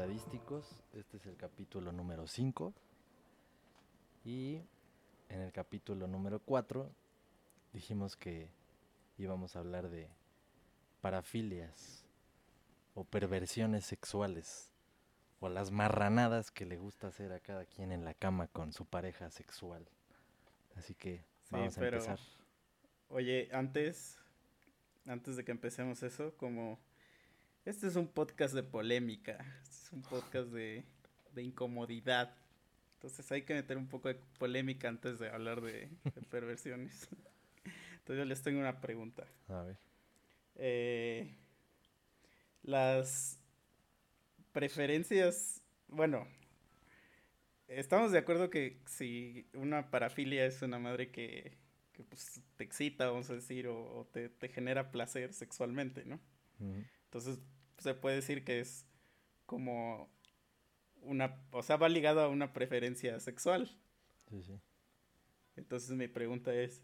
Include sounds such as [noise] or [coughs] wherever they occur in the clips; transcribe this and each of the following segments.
estadísticos, este es el capítulo número 5. Y en el capítulo número 4 dijimos que íbamos a hablar de parafilias o perversiones sexuales o las marranadas que le gusta hacer a cada quien en la cama con su pareja sexual. Así que Sí, vamos a empezar. Oye, antes, antes de que empecemos eso, como este es un podcast de polémica, este es un podcast de, de incomodidad. Entonces hay que meter un poco de polémica antes de hablar de, de perversiones. Entonces yo les tengo una pregunta. A ver. Eh, las preferencias, bueno, estamos de acuerdo que si una parafilia es una madre que, que, pues, te excita, vamos a decir, o, o te, te genera placer sexualmente, ¿no? Entonces se puede decir que es como una, o sea, va ligado a una preferencia sexual. Sí, sí. Entonces mi pregunta es,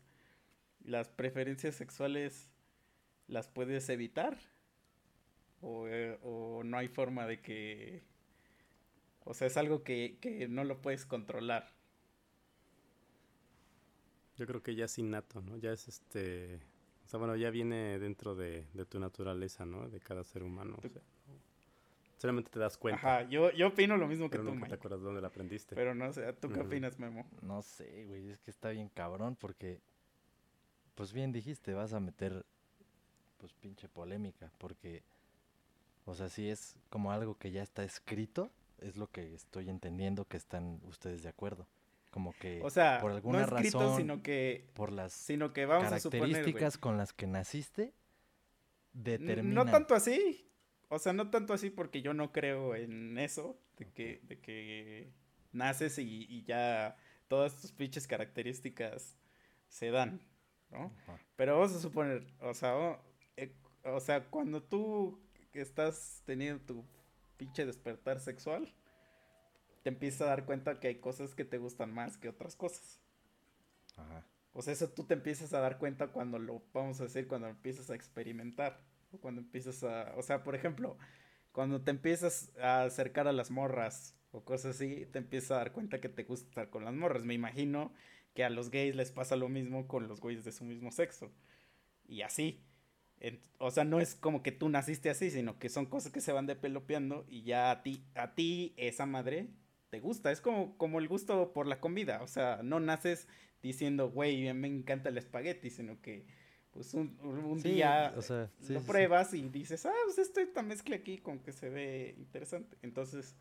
¿las preferencias sexuales las puedes evitar? ¿O, eh, o no hay forma de que... O sea, es algo que, que no lo puedes controlar. Yo creo que ya es innato, ¿no? Ya es este... O sea, bueno, ya viene dentro de, de tu naturaleza, ¿no? De cada ser humano. o sea, solamente te das cuenta. Ajá, yo, yo opino lo mismo que pero tú, nunca te Mike. acuerdas dónde la aprendiste. Pero no sé, ¿tú qué opinas, Memo? No sé, güey, es que está bien cabrón porque, pues bien dijiste, vas a meter, pues pinche polémica, porque, o sea, si es como algo que ya está escrito, es lo que estoy entendiendo que están ustedes de acuerdo. Como que O sea, por alguna no escrito, razón, sino que, por las sino que vamos a suponer, güey, características con las que naciste, determinan. No tanto así. O sea, no tanto así porque yo no creo en eso, de que, de que naces y, y ya todas tus pinches características se dan, ¿no? Ajá. Pero vamos a suponer, o sea, o, eh, o sea, cuando tú estás teniendo tu pinche despertar sexual, te empiezas a dar cuenta que hay cosas que te gustan más que otras cosas. Ajá. O sea, eso tú te empiezas a dar cuenta cuando lo, vamos a decir, cuando empiezas a experimentar. O cuando empiezas a, o sea, por ejemplo, cuando te empiezas a acercar a las morras o cosas así, te empiezas a dar cuenta que te gusta estar con las morras. Me imagino que a los gays les pasa lo mismo con los güeyes de su mismo sexo. Y así. En- o sea, no es como que tú naciste así, sino que son cosas que se van depelopeando y ya a ti, a ti esa madre te gusta. Es como, como el gusto por la comida. O sea, no naces diciendo, güey, me encanta el espagueti, sino que pues un, un- un Sí, día o sea, sí, lo sí, pruebas y dices, ah, pues esto esta mezcla aquí con que se ve interesante. Entonces,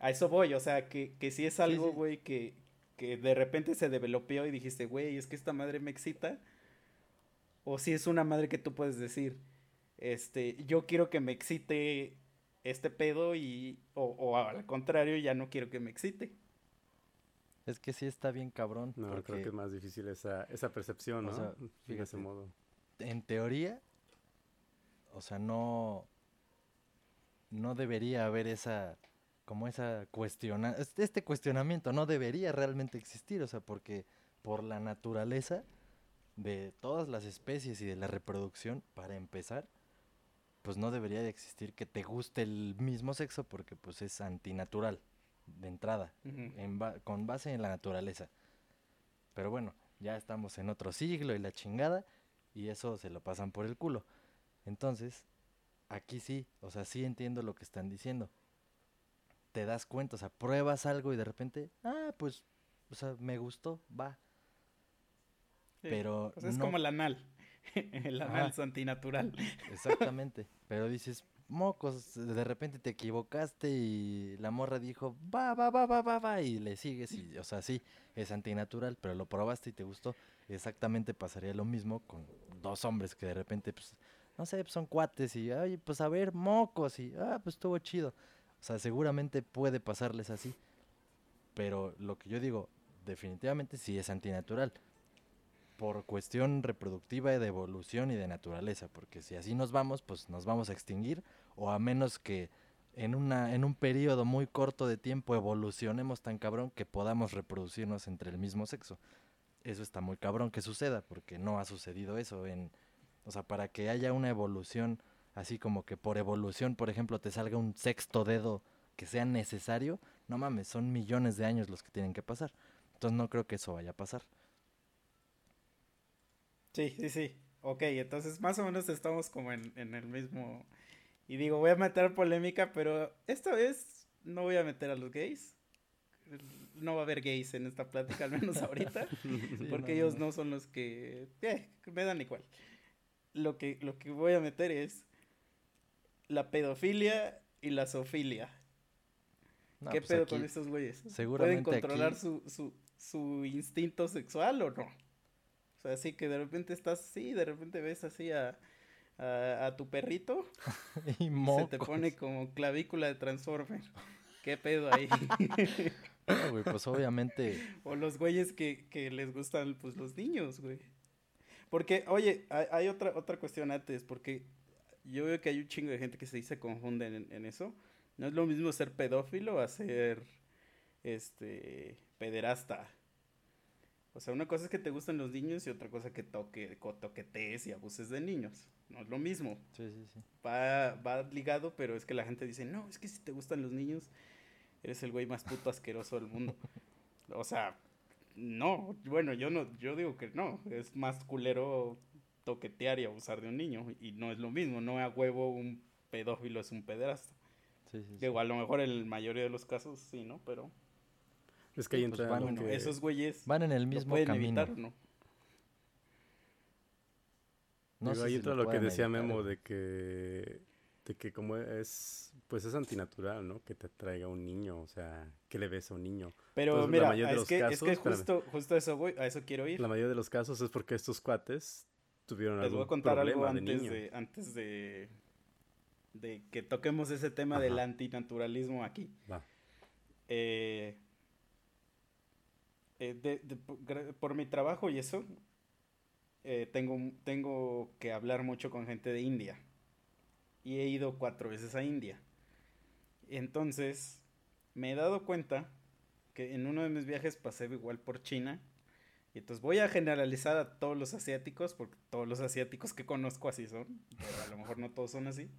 a eso voy, o sea, que, que si es algo, güey, que, que de repente se developeó y dijiste, güey, es que esta madre me excita. O si es una madre que tú puedes decir, este, yo quiero que me excite este pedo y, o, o al contrario, ya no quiero que me excite. Es que sí está bien cabrón. No, creo que es más difícil esa, esa percepción, o ¿no? de fíjate, ese modo. en teoría, o sea, no, no debería haber esa, como esa cuestiona, este este cuestionamiento no debería realmente existir, o sea, porque por la naturaleza de todas las especies y de la reproducción, para empezar, pues no debería de existir que te guste el mismo sexo porque pues es antinatural de entrada en ba- con base en la naturaleza. Pero bueno, ya estamos en otro siglo y la chingada, y eso se lo pasan por el culo. Entonces, aquí sí, o sea, sí entiendo lo que están diciendo. Te das cuenta, o sea, pruebas algo y de repente, ah, pues, o sea, me gustó, va. Sí. Pero sea, es no- como el anal. [laughs] el es antinatural. Exactamente. [laughs] Pero dices, mocos, de repente te equivocaste y la morra dijo, va, va, va, va, va, va, y le sigues y, o sea, sí, es antinatural, pero lo probaste y te gustó. Exactamente pasaría lo mismo con dos hombres que de repente, pues, no sé, pues son cuates y, ay, pues a ver, mocos y, ah, pues estuvo chido. O sea, seguramente puede pasarles así. Pero lo que yo digo, definitivamente sí es antinatural. Por cuestión reproductiva y de evolución y de naturaleza. Porque si así nos vamos, pues nos vamos a extinguir. O a menos que en, una, en un periodo muy corto de tiempo evolucionemos tan cabrón que podamos reproducirnos entre el mismo sexo. Eso está muy cabrón que suceda, porque no ha sucedido eso. En, o sea, para que haya una evolución, así como que por evolución, por ejemplo, te salga un sexto dedo que sea necesario, no mames, son millones de años los que tienen que pasar. Entonces no creo que eso vaya a pasar. Sí, sí, sí. Ok, entonces más o menos estamos como en, en el mismo y digo, voy a meter polémica, pero esta vez no voy a meter a los gays. No va a haber gays en esta plática, al menos ahorita. [laughs] porque ellos no son los que... Eh, me dan igual. Lo que, lo que voy a meter es la pedofilia y la zoofilia. ¿Qué pues pedo con estos güeyes? ¿Pueden controlar su, su, su instinto sexual o no? Así que de repente estás así, de repente ves así a a, tu perrito [laughs] y se te pone como clavícula de Transformer. [laughs] ¿Qué pedo ahí? [laughs] güey, pues obviamente. O los güeyes que, que les gustan, pues los niños, güey. Porque, oye, hay, otra, otra cuestión antes, porque yo veo que hay un chingo de gente que se dice confunde en, en eso. No es lo mismo ser pedófilo a ser, este, pederasta. O sea, una cosa es que te gustan los niños y otra cosa que toque, toquetees y abuses de niños. No es lo mismo. Sí, sí, sí. Va, va ligado, pero es que la gente dice, no, es que si te gustan los niños, eres el güey más puto asqueroso del mundo. O sea, no, bueno, yo no, yo digo que no, es más culero toquetear y abusar de un niño, y no es lo mismo, no a huevo un pedófilo es un pederasta. Sí, sí, que igual a lo mejor en la mayoría de los casos sí, ¿no? Pero... Es que ahí pues entra bueno, esos güeyes van en el mismo camino. Evitar, ¿no? No Digo, ahí entra lo, que decía Memo de que de que como es pues es antinatural, ¿no? Que te traiga un niño, o sea, que le ves a un niño. Pero mira, es, que, es que justo, justo eso voy, a eso quiero ir. La mayoría de los casos es porque estos cuates tuvieron Les voy a contar algo antes de, antes de de que toquemos ese tema del antinaturalismo aquí. Va. Eh, eh, por mi trabajo y eso, eh, tengo, tengo que hablar mucho con gente de India. Y he ido cuatro veces a India. Entonces, me he dado cuenta que en uno de mis viajes pasé igual por China. Y entonces voy a generalizar a todos los asiáticos, porque todos los asiáticos que conozco así son. Pero a lo mejor no todos son así.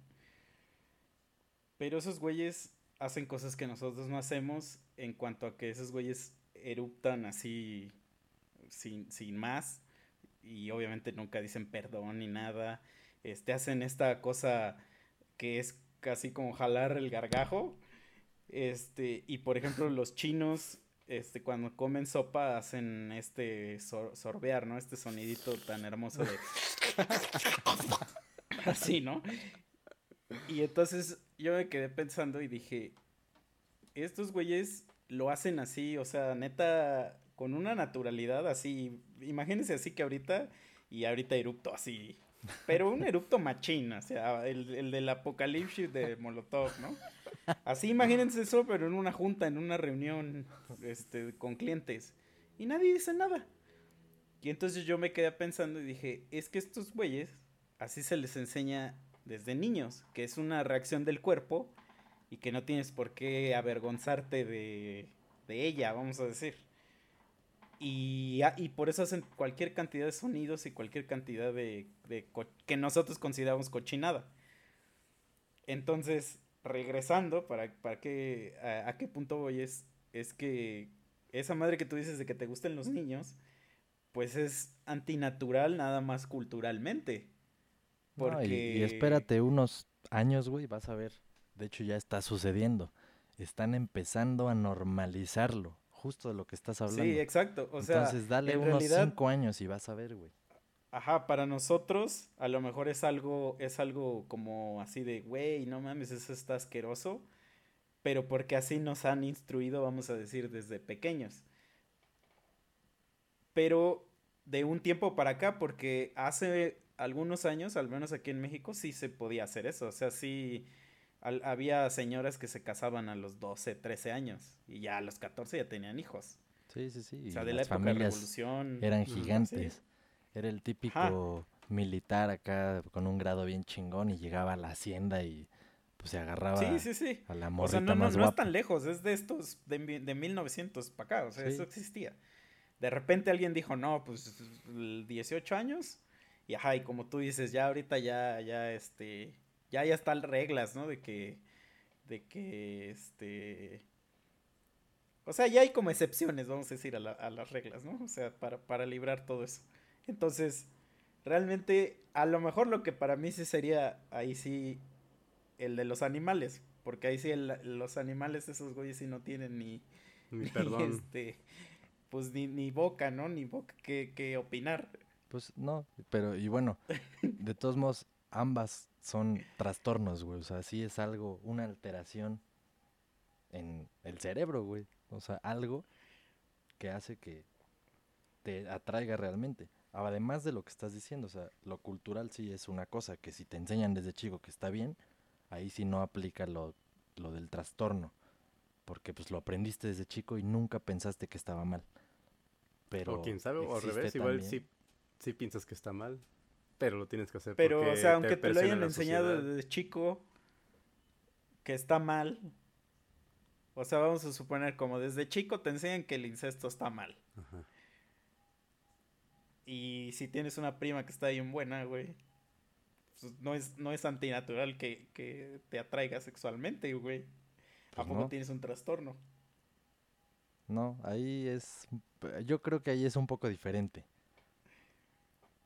Pero esos güeyes hacen cosas que nosotros no hacemos en cuanto a que esos güeyes eruptan así sin, sin más y obviamente nunca dicen perdón ni nada. Este hacen esta cosa que es casi como jalar el gargajo. Este, y por ejemplo, los chinos este cuando comen sopa hacen este sorbear, ¿no? Este sonidito tan hermoso de [laughs] así, ¿no? Y entonces yo me quedé pensando y dije, estos güeyes lo hacen así, o sea, neta, con una naturalidad así. Imagínense así que ahorita, y ahorita erupto así. Pero un erupto machín, o sea, el, el del apocalipsis de Molotov, ¿no? Así imagínense eso, pero en una junta, en una reunión este, con clientes. Y nadie dice nada. Y entonces yo me quedé pensando y dije, es que estos güeyes, así se les enseña desde niños, que es una reacción del cuerpo y que no tienes por qué avergonzarte de, de ella, vamos a decir. Y, ah, y, por eso hacen cualquier cantidad de sonidos y cualquier cantidad de, de que nosotros consideramos cochinada. Entonces, regresando, para, para que, a, qué punto voy es, es que esa madre que tú dices de que te gusten los niños, pues es antinatural nada más culturalmente. Porque... y, espérate unos años, güey, vas a ver. De hecho, ya está sucediendo. Están empezando a normalizarlo justo de lo que estás hablando. Sí, exacto. O sea, Entonces dale unos cinco años y vas a ver, güey. Ajá, para nosotros a lo mejor es algo, es algo como así de, güey, no mames, eso está asqueroso, pero porque así nos han instruido, vamos a decir, desde pequeños. Pero de un tiempo para acá, porque hace algunos años, al menos aquí en México, sí se podía hacer eso, o sea, sí, había señoras que se casaban a los 12, 13 años y ya a los 14 ya tenían hijos. Sí, sí, sí. O sea, de la época de la revolución. Eran gigantes. Era el típico militar acá con un grado bien chingón y llegaba a la hacienda y pues se agarraba sí, sí, sí. a la morrita o sea, no, no, no es tan lejos, es de estos, de, de 1900 para acá, o sea, eso existía. De repente alguien dijo, no, pues 18 años, y ajá, y como tú dices, ya ahorita ya, ya, este, ya, ya están reglas, ¿no? De que, de que, este, o sea, ya hay como excepciones, vamos a decir, a, a las reglas, ¿no? O sea, para, para librar todo eso. Entonces, realmente, a lo mejor lo que para mí sí sería, ahí sí, el de los animales. Porque ahí sí los animales, esos güeyes sí no tienen ni, ni, perdón. este, pues ni, ni boca, ¿no? Ni boca que, que opinar. Pues no, pero y bueno, de todos modos, ambas son trastornos, güey. O sea, sí es algo, una alteración en el cerebro, güey. O sea, algo que hace que te atraiga realmente. Además de lo que estás diciendo, o sea, lo cultural sí es una cosa que si te enseñan desde chico que está bien, ahí sí no aplica lo, lo del trastorno, porque pues lo aprendiste desde chico y nunca pensaste que estaba mal. Pero o quién sabe, o al revés, igual sí, sí piensas que está mal, pero lo tienes que hacer. Pero, o sea, aunque te, lo hayan enseñado desde chico que está mal, o sea, vamos a suponer como desde chico te enseñan que el incesto está mal. Ajá. Y si tienes una prima que está bien buena, güey, pues, no es, no es antinatural que, te atraiga sexualmente, güey. ¿A pues poco tienes un trastorno? No, ahí es. Yo creo que ahí es un poco diferente.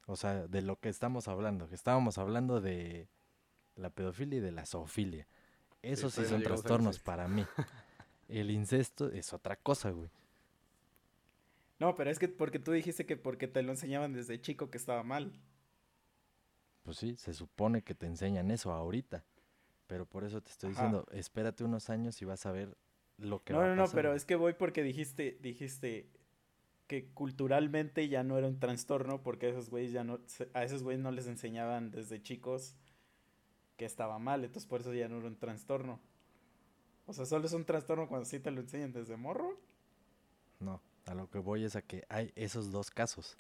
O sea, de lo que estamos hablando. Que estábamos hablando de la pedofilia y de la zoofilia. Esos sí, son trastornos para mí. El incesto es otra cosa, güey. No, pero es que porque tú dijiste que porque te lo enseñaban desde chico que estaba mal. Pues sí, se supone que te enseñan eso ahorita. Pero por eso te estoy diciendo, espérate unos años y vas a ver lo que no, va No, no, no, pero es que voy porque dijiste, dijiste que culturalmente ya no era un trastorno porque a esos güeyes ya no, a esos güeyes no les enseñaban desde chicos que estaba mal, entonces por eso ya no era un trastorno. O sea, solo es un trastorno cuando sí te lo enseñan desde morro. No, a lo que voy es a que hay esos dos casos.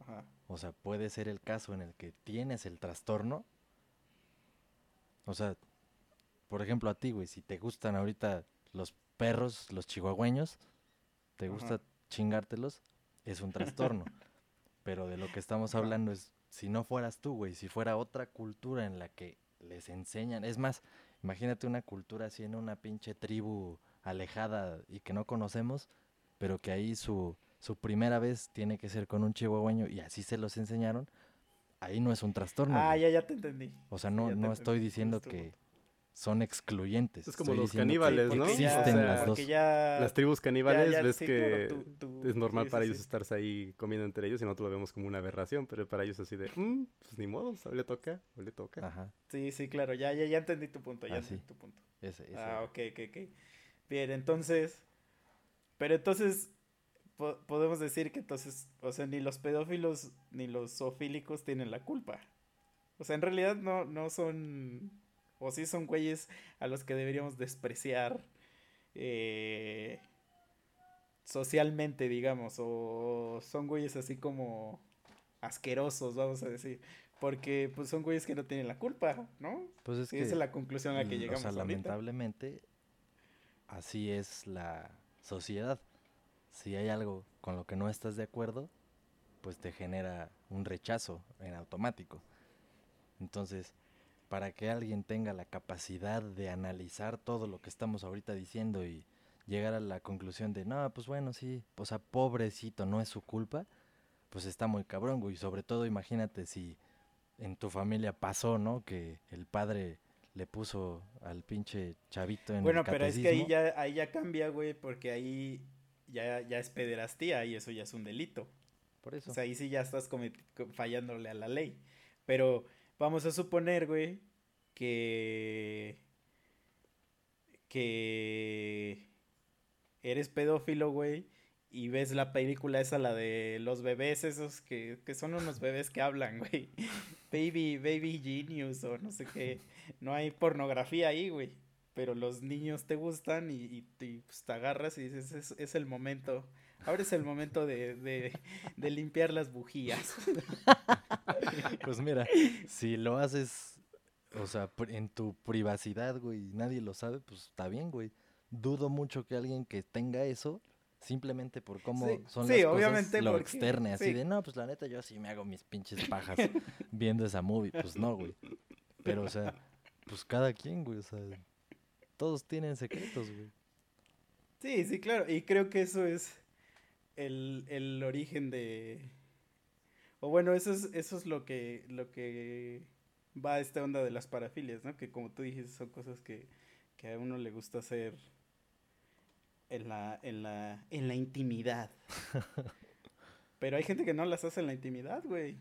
Ajá. O sea, puede ser el caso en el que tienes el trastorno. O sea, por ejemplo a ti, güey, si te gustan ahorita los perros, los chihuahueños, te gusta chingártelos, es un trastorno. [laughs] Pero de lo que estamos hablando es, si no fueras tú, güey, si fuera otra cultura en la que les enseñan, es más, imagínate una cultura así en una pinche tribu alejada y que no conocemos, pero que ahí su, su primera vez tiene que ser con un chihuahueño y así se los enseñaron, ahí no es un trastorno. Ah, ya, ya te entendí. O sea, no, no estoy diciendo que son excluyentes. Es como los caníbales, ¿no? Existen las dos. las tribus caníbales, ves que es normal para ellos estarse ahí comiendo entre ellos y nosotros lo vemos como una aberración, pero para ellos así de, mm, pues ni modo, hoy le toca, hoy le toca. Ajá. Sí, sí, claro, ya, ya, ya entendí tu punto, ya ah, entendí tu punto. Ese, ese. Ah, ok, ok, ok. Bien, entonces, pero entonces podemos decir que entonces, o sea, ni los pedófilos ni los zoofílicos tienen la culpa. O sea, en realidad no, no son, o sí son güeyes a los que deberíamos despreciar eh, socialmente, digamos, o son güeyes así como asquerosos, vamos a decir. Porque pues son güeyes que no tienen la culpa, ¿no? Pues es que, esa es la conclusión a la que llegamos. O sea, lamentablemente, así es la sociedad si hay algo con lo que no estás de acuerdo, pues te genera un rechazo en automático. Entonces, para que alguien tenga la capacidad de analizar todo lo que estamos ahorita diciendo y llegar a la conclusión de, no, pues bueno, sí, o sea, pobrecito, no es su culpa, pues está muy cabrón, güey. Y sobre todo, imagínate si en tu familia pasó, ¿no? Que el padre le puso al pinche chavito en bueno, el Bueno, pero es que ahí ya, ahí ya cambia, güey, porque ahí ya, ya es pederastía y eso ya es un delito. Por eso. O sea, ahí sí ya estás fallándole a la ley. Pero vamos a suponer, güey, que. que. eres pedófilo, güey, y ves la película esa, la de los bebés esos que, que son unos bebés que hablan, güey. [laughs] Baby, baby genius o no sé qué. No hay pornografía ahí, güey. Pero los niños te gustan y, pues, te agarras y dices, es, es el momento. Ahora es el momento de, de, de limpiar las bujías. [laughs] pues mira, si lo haces, o sea, en tu privacidad, güey, y nadie lo sabe, pues está bien, güey. Dudo mucho que alguien que tenga eso simplemente por cómo son las obviamente cosas, lo externe, así de, no, pues la neta yo sí me hago mis pinches pajas viendo esa movie, pues no, güey. Pero, o sea, pues cada quien, güey, o sea, todos tienen secretos, güey. Sí, sí, claro, y creo que eso es el, el origen de... O bueno, eso es, eso es lo que, lo que va a esta onda de las parafilias, ¿no? Que como tú dijiste, son cosas que, que a uno le gusta hacer en la, en la, en la intimidad. [laughs] Pero hay gente que no las hace en la intimidad, güey.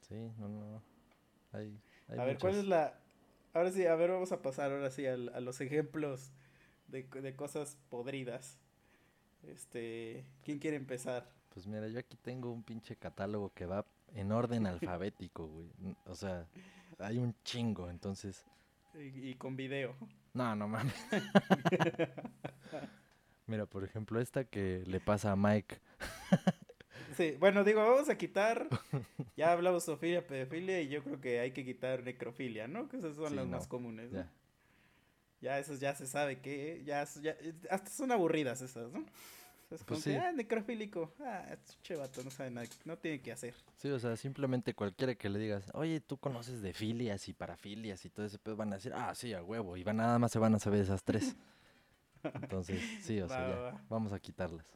Sí, no, no. Hay, a ver, ¿cuál es la...? Ahora sí, a ver, vamos a pasar ahora sí a, a los ejemplos de, de, cosas podridas. Este, ¿quién quiere empezar? Pues mira, yo aquí tengo un pinche catálogo que va en orden [laughs] alfabético, güey. O sea, hay un chingo, entonces... Y, y con video. No, no mames. [laughs] Mira, por ejemplo, esta que le pasa a Mike. Sí, bueno, digo, vamos a quitar. [laughs] Ya hablamos zoofilia, pedofilia y yo creo que hay que quitar necrofilia, ¿no? Que esas son las más comunes, ¿no? Ya. Ya eso ya se sabe que. Ya, ya, hasta son aburridas esas, ¿no? Es como pues que, ah, necrofílico. Ah, es chevato, no sabe nada. No tiene que hacer. Sí, o sea, simplemente cualquiera que le digas, oye, tú conoces de filias y parafilias y todo ese pedo, van a decir, ah, sí, a huevo. Y van, nada más se van a saber esas tres. Entonces, sí, o [laughs] sea, ya, vamos a quitarlas.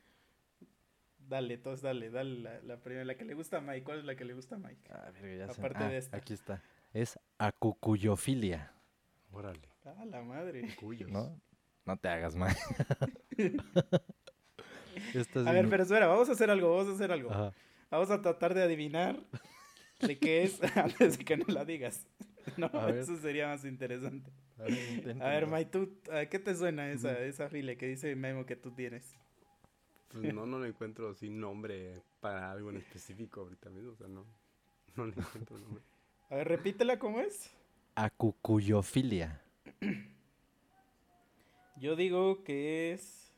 Dale, entonces dale, dale la, primera, la que le gusta a Mike. ¿Cuál es la que le gusta a Mike? Ah, ya Aparte de ah, esta. Aquí está. Es acucuyofilia. Órale. Ah, la madre. [laughs] ¿No? No te hagas, Mike. [laughs] a ver, pero espera, vamos a hacer algo, vamos a hacer algo. Vamos a tratar de adivinar de qué es [laughs] antes de que no la digas. No, eso sería más interesante. A ver, a ver May, ¿tú, ¿qué te suena esa, esa file que dice Memo que tú tienes? Pues no, no lo encuentro sin nombre para algo en específico ahorita mismo, o sea, no, no le encuentro nombre. A ver, repítela, ¿cómo es? Acucuyofilia. [clears throat] Yo digo que es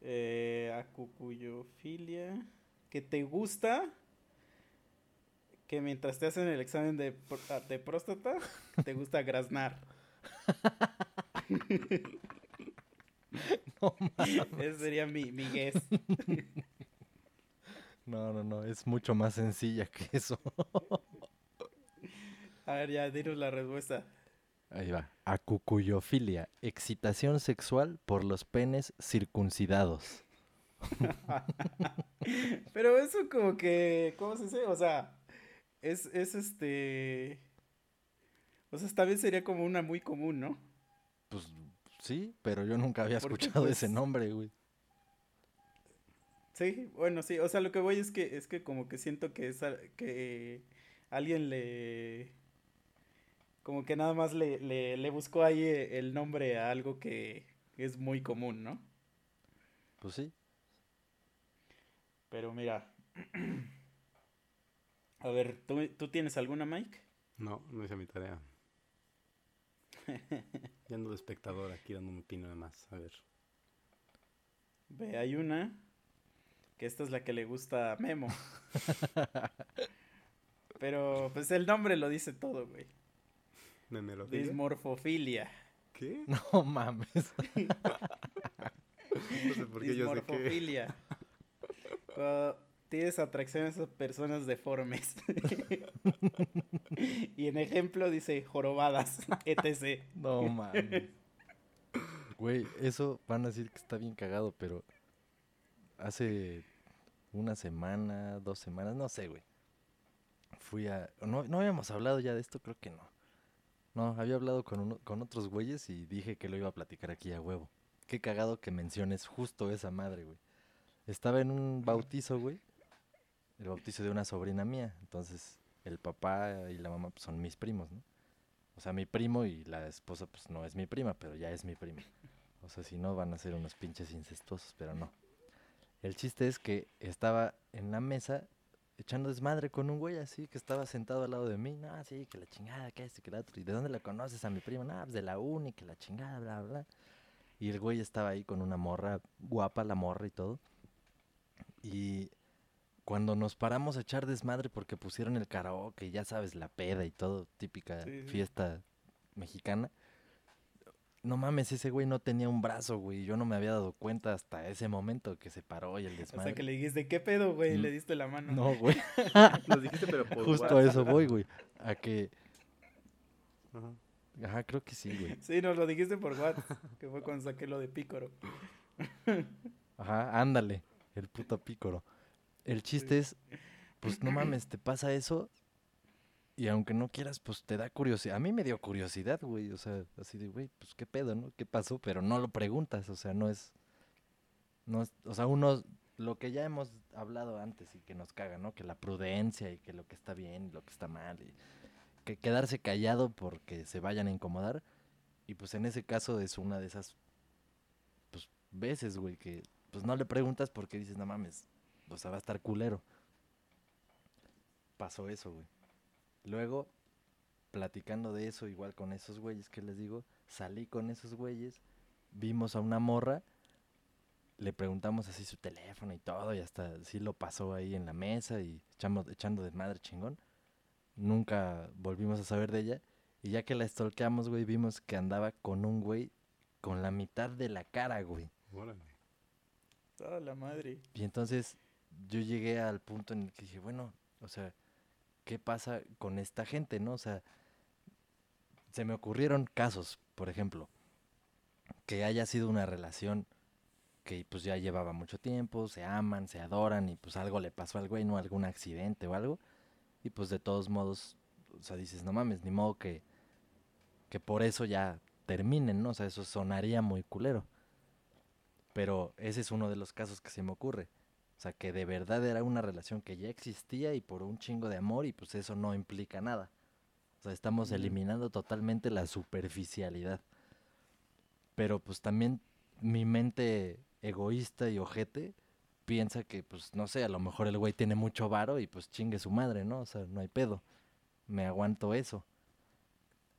eh, acucuyofilia, que te gusta que mientras te hacen el examen de, ah, de próstata, te gusta graznar. [laughs] no mames. Ese sería mi, mi guess. [laughs] no, no, no, es mucho más sencilla que eso. [laughs] A ver, ya, dinos la respuesta. Ahí va. Acucuyofilia, excitación sexual por los penes circuncidados. [laughs] Pero eso como que, ¿cómo se dice? O sea, es, es este... O sea, esta vez sería como una muy común, ¿no? Pues sí, pero yo nunca había escuchado ese pues nombre, güey. Sí, bueno, sí, o sea, lo que voy es que es que como que siento que es que alguien le como que nada más le, le, le buscó ahí el nombre a algo que es muy común, ¿no? Pues sí. Pero mira, [clears throat] A ver, ¿tú, ¿tú tienes alguna, Mike? No, no hice mi tarea. [laughs] ya ando de espectador aquí dando un pino de más. A ver. Ve, hay una. Que esta es la que le gusta a Memo. [laughs] Pero, pues el nombre lo dice todo, güey. Dismorfofilia. ¿Qué? [laughs] No mames. [laughs] no sé por qué yo sé qué. [laughs] tienes atracción a esas personas deformes. y en ejemplo dice jorobadas, etc. No mames. Güey, eso van a decir que está bien cagado, pero hace una semana, dos semanas, no sé, güey. Fui a... No, no habíamos hablado ya de esto, creo que no. No, había hablado con, con otros güeyes y dije que lo iba a platicar aquí a huevo. Qué cagado que menciones justo esa madre, güey. Estaba en un bautizo, güey el bautizo de una sobrina mía. Entonces, el papá y la mamá pues, son mis primos, ¿no? O sea, mi primo y la esposa, pues no es mi prima, pero ya es mi prima. O sea, si no, van a ser unos pinches incestuosos, pero no. El chiste es que estaba en la mesa echando desmadre con un güey así que estaba sentado al lado de mí. No, sí, que la chingada, que este, que el otro. ¿Y de dónde la conoces a mi prima? No, pues de la uni, que la chingada, bla, bla. Y el güey estaba ahí con una morra, guapa la morra y todo. Y cuando nos paramos a echar desmadre porque pusieron el karaoke, ya sabes, la peda y todo, típica fiesta mexicana. No mames, ese güey no tenía un brazo, güey. Yo no me había dado cuenta hasta ese momento que se paró y el desmadre. O sea, que le dijiste, ¿qué pedo, güey? Le diste la mano. No, güey. [laughs] Lo dijiste, pero por Justo a eso voy, güey. A que... Ajá. creo que sí, güey. Sí, nos lo dijiste por WhatsApp, que fue cuando saqué lo de Pícoro. [laughs] Ajá, ándale, el puto Pícoro. El chiste es, pues no mames, te pasa eso y aunque no quieras, pues te da curiosidad. A mí me dio curiosidad, güey. O sea, así de, güey, pues qué pedo, ¿no? ¿Qué pasó? Pero no lo preguntas, o sea, no es... No es o sea, uno, lo que ya hemos hablado antes y que nos caga, ¿no? Que la prudencia y que lo que está bien, lo que está mal. Y que quedarse callado porque se vayan a incomodar. Y pues en ese caso es una de esas, pues, veces, güey, que pues no le preguntas porque dices, no mames, o sea, va a estar culero. Pasó eso, güey. Luego, platicando de eso, igual con esos güeyes que les digo, salí con esos güeyes, vimos a una morra, le preguntamos así su teléfono y todo, y hasta sí lo pasó ahí en la mesa y echamos, echando de madre chingón. Nunca volvimos a saber de ella. Y ya que la stalkeamos, güey, vimos que andaba con un güey con la mitad de la cara, güey. Toda la madre. Y entonces yo llegué al punto en el que dije, bueno, o sea, ¿qué pasa con esta gente, no? O sea, se me ocurrieron casos, por ejemplo, que haya sido una relación que pues ya llevaba mucho tiempo, se aman, se adoran y pues algo le pasó al güey, no algún accidente o algo, y pues de todos modos, o sea, dices, no mames, ni modo que, que por eso ya terminen, ¿no? O sea, eso sonaría muy culero. Pero ese es uno de los casos que se me ocurre. O sea, que de verdad era una relación que ya existía y por un chingo de amor y pues eso no implica nada. O sea, estamos eliminando totalmente la superficialidad. Pero pues también mi mente egoísta y ojete piensa que pues no sé, a lo mejor el güey tiene mucho varo y pues chingue su madre, ¿no? O sea, no hay pedo. Me aguanto eso.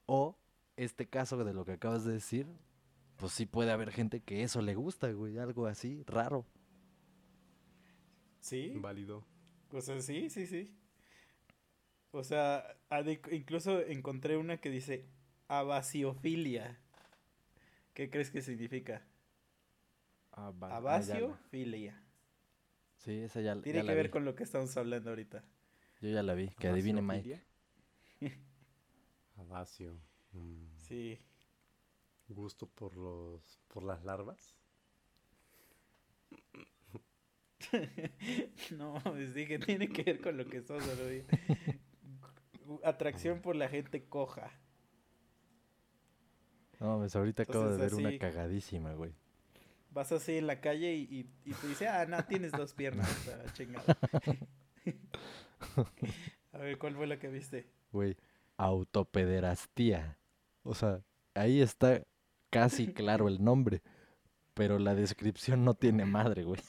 O este caso de lo que acabas de decir, pues sí puede haber gente que eso le gusta, güey, algo así raro. Sí. Válido. O sea, sí, sí, sí. O sea, incluso encontré una que dice abasiofilia. ¿Qué crees que significa? Abasiofilia. Sí, esa ya, Tiene que ver con lo que estamos hablando ahorita. Yo ya la vi, que adivine Mike. Abasio. [laughs] Mm. Sí. Gusto por los por las larvas. [laughs] no, les dije, tiene que ver con lo que sos, Atracción por la gente coja. No, pues ahorita acabo de ver una cagadísima, güey. Vas así en la calle y, y, tú dices, ah, no, tienes dos piernas, chingada. [laughs] A ver, ¿cuál fue la que viste? Güey, autopederastía. O sea, ahí está casi claro el nombre, pero la descripción no tiene madre, güey.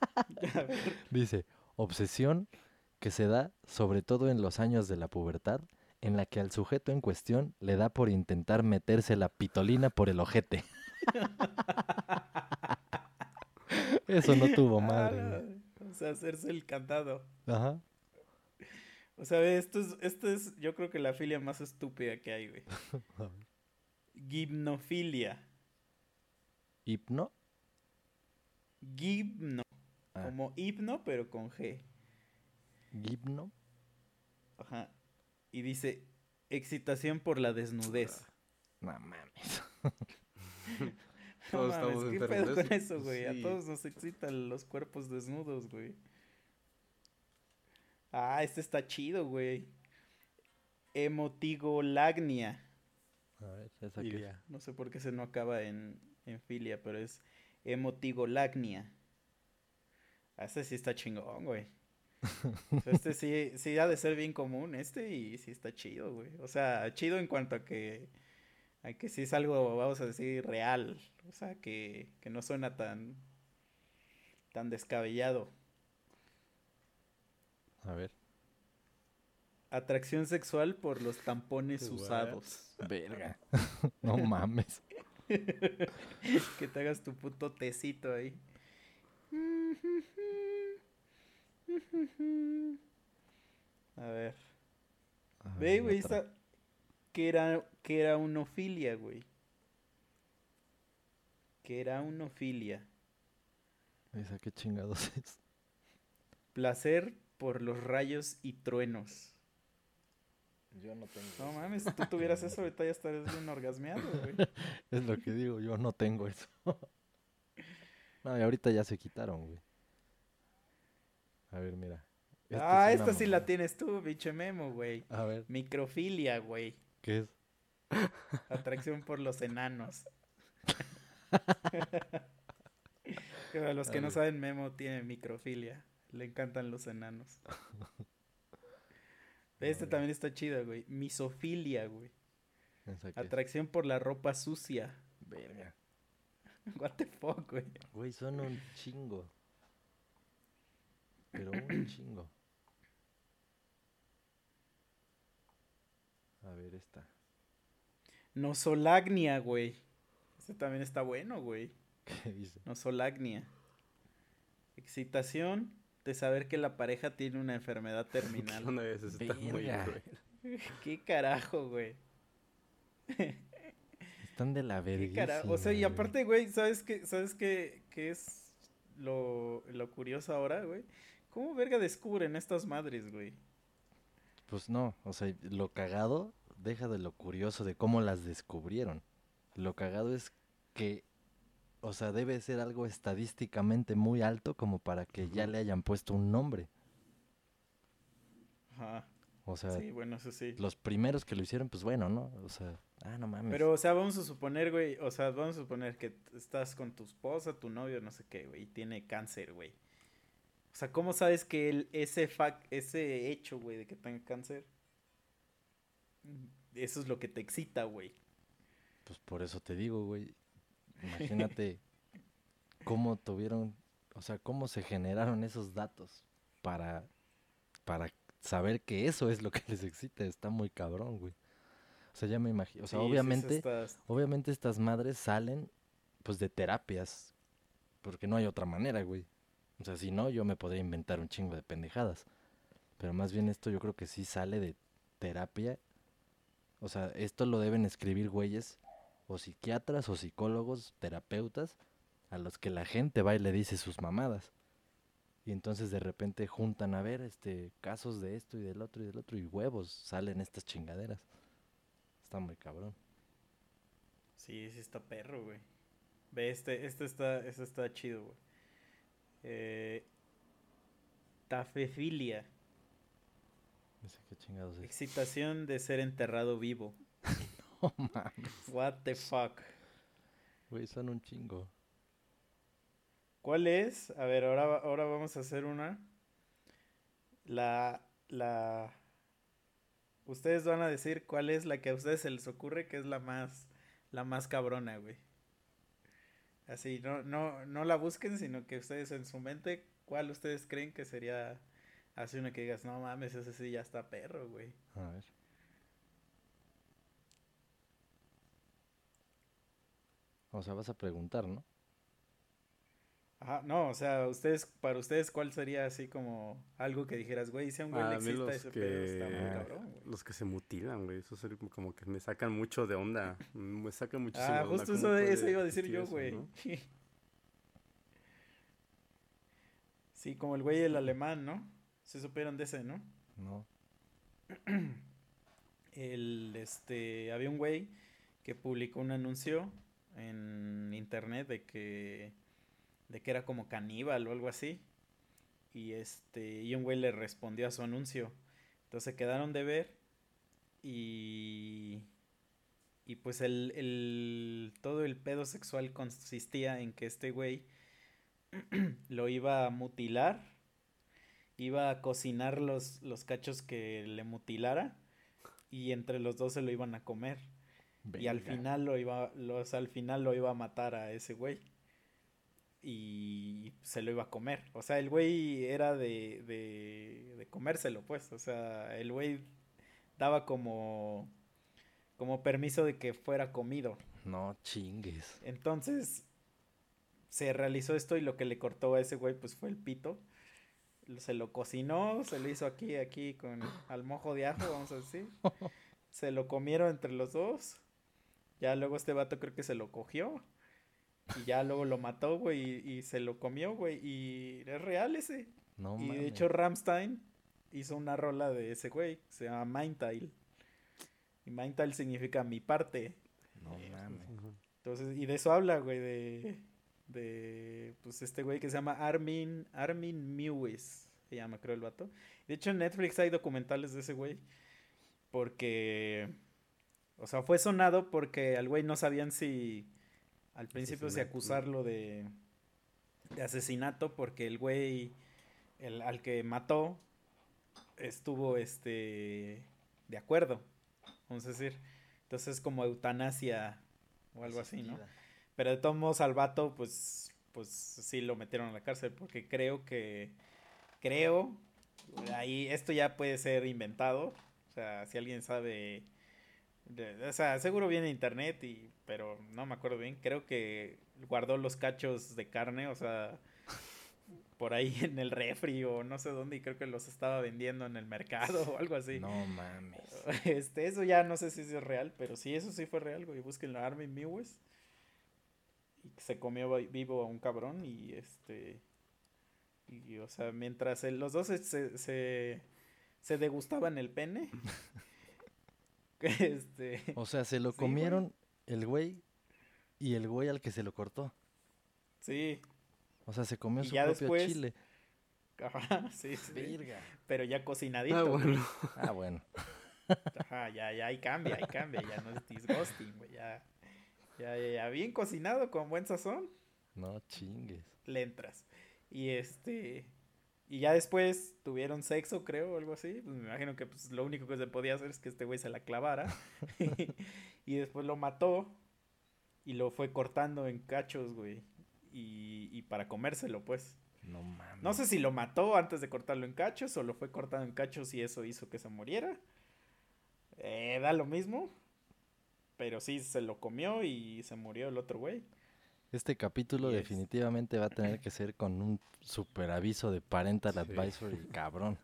[laughs] Dice, obsesión que se da sobre todo en los años de la pubertad, en la que al sujeto en cuestión le da por intentar meterse la pitolina por el ojete. [laughs] Eso no tuvo madre. o sea, hacerse el cantado. Ajá. O sea, esto es, esto es, yo creo que la filia más estúpida que hay, güey. [laughs] Gimnofilia. ¿Hipno? Gimno. Ah. Como hipno, pero con G. Gipno. Ajá. Y dice, excitación por la desnudez. No mames. [laughs] no mames, ¿qué pedo con eso, güey? A todos nos excitan los cuerpos desnudos, güey. Ah, este está chido, güey. Emotigolagnia. A ver, esa que... No sé por qué se no acaba en, en filia, pero es emotigolagnia. Este sí está chingón, güey. este sí, sí ha de ser bien común, este, y sí está chido, güey. O sea, chido en cuanto a que, a que sí es algo, vamos a decir, real. O sea, que, que no suena tan, tan descabellado. A ver. Atracción sexual por los tampones usados. Verga. [laughs] no mames. [laughs] que te hagas tu puto tecito ahí. A ver. Ve, güey, esta... Que era, que era unofilia, güey. Que era unofilia. ¿Esa qué chingados [laughs] es? Placer por los rayos y truenos. Yo no tengo. No mames, si tú [laughs] tuvieras eso, ahorita ya estarías bien orgasmeado, güey. [laughs] es lo que digo, yo no tengo eso. No, y ahorita ya se quitaron, güey. A ver, mira. ah, esta sí la tienes tú, bicho memo, güey. A ver. Microfilia, güey. ¿Qué es? Atracción por los enanos. [laughs] Para los que no saben, Memo tiene microfilia. Le encantan los enanos. [laughs] Este también está chido, güey. Misofilia, güey. Atracción por la ropa sucia. Verga. [laughs] What the fuck, güey. Güey, son un chingo. Pero un [clears throat] chingo. A ver, esta. Nosolagnia, güey. Este también está bueno, güey. [laughs] ¿Qué dice? Nosolagnia. Excitación de saber que la pareja tiene una enfermedad [laughs] terminal. Una vez está muy ¿Qué carajo, güey? Están de la verga. O sea, y aparte, güey, ¿sabes qué, ¿sabes qué, qué es lo, lo curioso ahora, güey? ¿Cómo verga descubren estas madres, güey? Pues no, o sea, lo cagado deja de lo curioso de cómo las descubrieron. Lo cagado es que, o sea, debe ser algo estadísticamente muy alto como para que ya le hayan puesto un nombre. Ajá. O sea, sí, bueno, eso sí. los primeros que lo hicieron, pues bueno, ¿no? O sea, ah, no mames. Pero, o sea, vamos a suponer, güey, o sea, vamos a suponer que estás con tu esposa, tu novio, no sé qué, güey, y tiene cáncer, güey. O sea, ¿cómo sabes que el, ese, fac, ese hecho, güey, de que tenga cáncer eso es lo que te excita, güey. Pues por eso te digo, güey. Imagínate [laughs] cómo tuvieron, o sea, cómo se generaron esos datos para, para saber que eso es lo que [laughs] les excita. Está muy cabrón, güey. O sea, ya me imagino. O sea, obviamente, obviamente estas madres salen, pues, de terapias. Porque no hay otra manera, güey. O sea, si no, yo me podría inventar un chingo de pendejadas. Pero más bien esto yo creo que sí sale de terapia o sea, esto lo deben escribir güeyes o psiquiatras o psicólogos, terapeutas, a los que la gente va y le dice sus mamadas. Y entonces de repente juntan a ver este casos de esto y del otro y del otro y huevos salen estas chingaderas. Está muy cabrón. Sí, sí está perro, güey. Ve, este, este está, este está chido, güey. Eh, tafefilia. Excitación de ser enterrado vivo. [laughs] no mames. What the fuck. Güey, son un chingo. ¿Cuál es? A ver, ahora, ahora vamos a hacer una. La, la... Ustedes van a decir cuál es la que a ustedes se les ocurre que es la más, la más cabrona, güey. Así, no, no, no la busquen, sino que ustedes en su mente, ¿cuál ustedes creen que sería Hace una que digas, no mames, ese sí ya está perro, güey. A ver. O sea, vas a preguntar, ¿no? Ajá, no, o sea, ustedes, para ustedes, ¿cuál sería así como algo que dijeras, güey, si a un güey le excita ese que... pedo, está muy cabrón, güey? Los que se mutilan, güey, eso es como que me sacan mucho de onda, me sacan muchísimo ah, de onda. Ah, justo eso, iba a decir yo, güey. [laughs] sí, como el güey el alemán, ¿no? Se supieron de ese, ¿no? No. [clears throat] El, este, había un güey que publicó un anuncio en internet de que, de que era como caníbal o algo así. Y este, y un güey le respondió a su anuncio. Entonces quedaron de ver y, y pues el, el, todo el pedo sexual consistía en que este güey [clears throat] lo iba a mutilar iba a cocinar los, los cachos que le mutilara y entre los dos se lo iban a comer. Y al final lo iba, los, al final lo iba a matar a ese güey. Y se lo iba a comer. O sea, el güey era de, de, de comérselo, pues. O sea, el güey daba como, como permiso de que fuera comido. No chingues. Entonces, se realizó esto y lo que le cortó a ese güey, pues fue el pito. Se lo cocinó, se lo hizo aquí, aquí con al mojo de ajo, vamos a decir. [laughs] Se lo comieron entre los dos. Ya luego este vato creo que se lo cogió. Y ya luego lo mató, güey, y, se lo comió, güey. Y es real ese. No, y de hecho Ramstein hizo una rola de ese güey, se llama Mindtile. Y Mindtile significa mi parte. No mames. Entonces, y de eso habla, güey, de, de, pues este güey que se llama Armin, Armin Mewis, se llama, creo el vato. De hecho, en Netflix hay documentales de ese güey. Porque, o sea, fue sonado porque al güey no sabían si al principio se acusarlo de, de asesinato porque el güey el, al que mató estuvo este de acuerdo, vamos a decir. Entonces como eutanasia o algo así, ¿no? Pero de todos modos al vato pues pues sí lo metieron a la cárcel porque creo que creo ahí esto ya puede ser inventado, o sea, si alguien sabe o sea, seguro viene internet, y, pero no me acuerdo bien. Creo que guardó los cachos de carne, o sea, por ahí en el refri o no sé dónde, y creo que los estaba vendiendo en el mercado o algo así. No mames. [laughs] Este, eso ya no sé si es real, pero sí, eso sí fue real, güey. Busquen la Army Mewes. Y se comió vivo a un cabrón y este. Y, o sea, mientras los dos se, se, se degustaban el pene. [laughs] [laughs] Este. O sea, se lo comieron el güey y el güey al que se lo cortó. Sí. O sea, se comió su propio chile. Ajá, [laughs] sí, sí. Pero ya cocinadito. Ah, bueno. ah, bueno. Ajá, ya, ya, ahí cambia, ahí cambia. Ya no es disgusting, güey. Ya, ya, ya, bien cocinado, con buen sazón. No chingues. Le entras. Y este. Y ya después tuvieron sexo, creo, o algo así. Pues me imagino que pues, lo único que se podía hacer es que este güey se la clavara. [laughs] [laughs] y después lo mató y lo fue cortando en cachos, güey. Y, y para comérselo, pues. No mames. No sé si lo mató antes de cortarlo en cachos o lo fue cortado en cachos y eso hizo que se muriera. Eh, da lo mismo. Pero sí, se lo comió y se murió el otro güey. Este capítulo definitivamente va a tener que ser con un super aviso de parental advisory, [laughs] cabrón.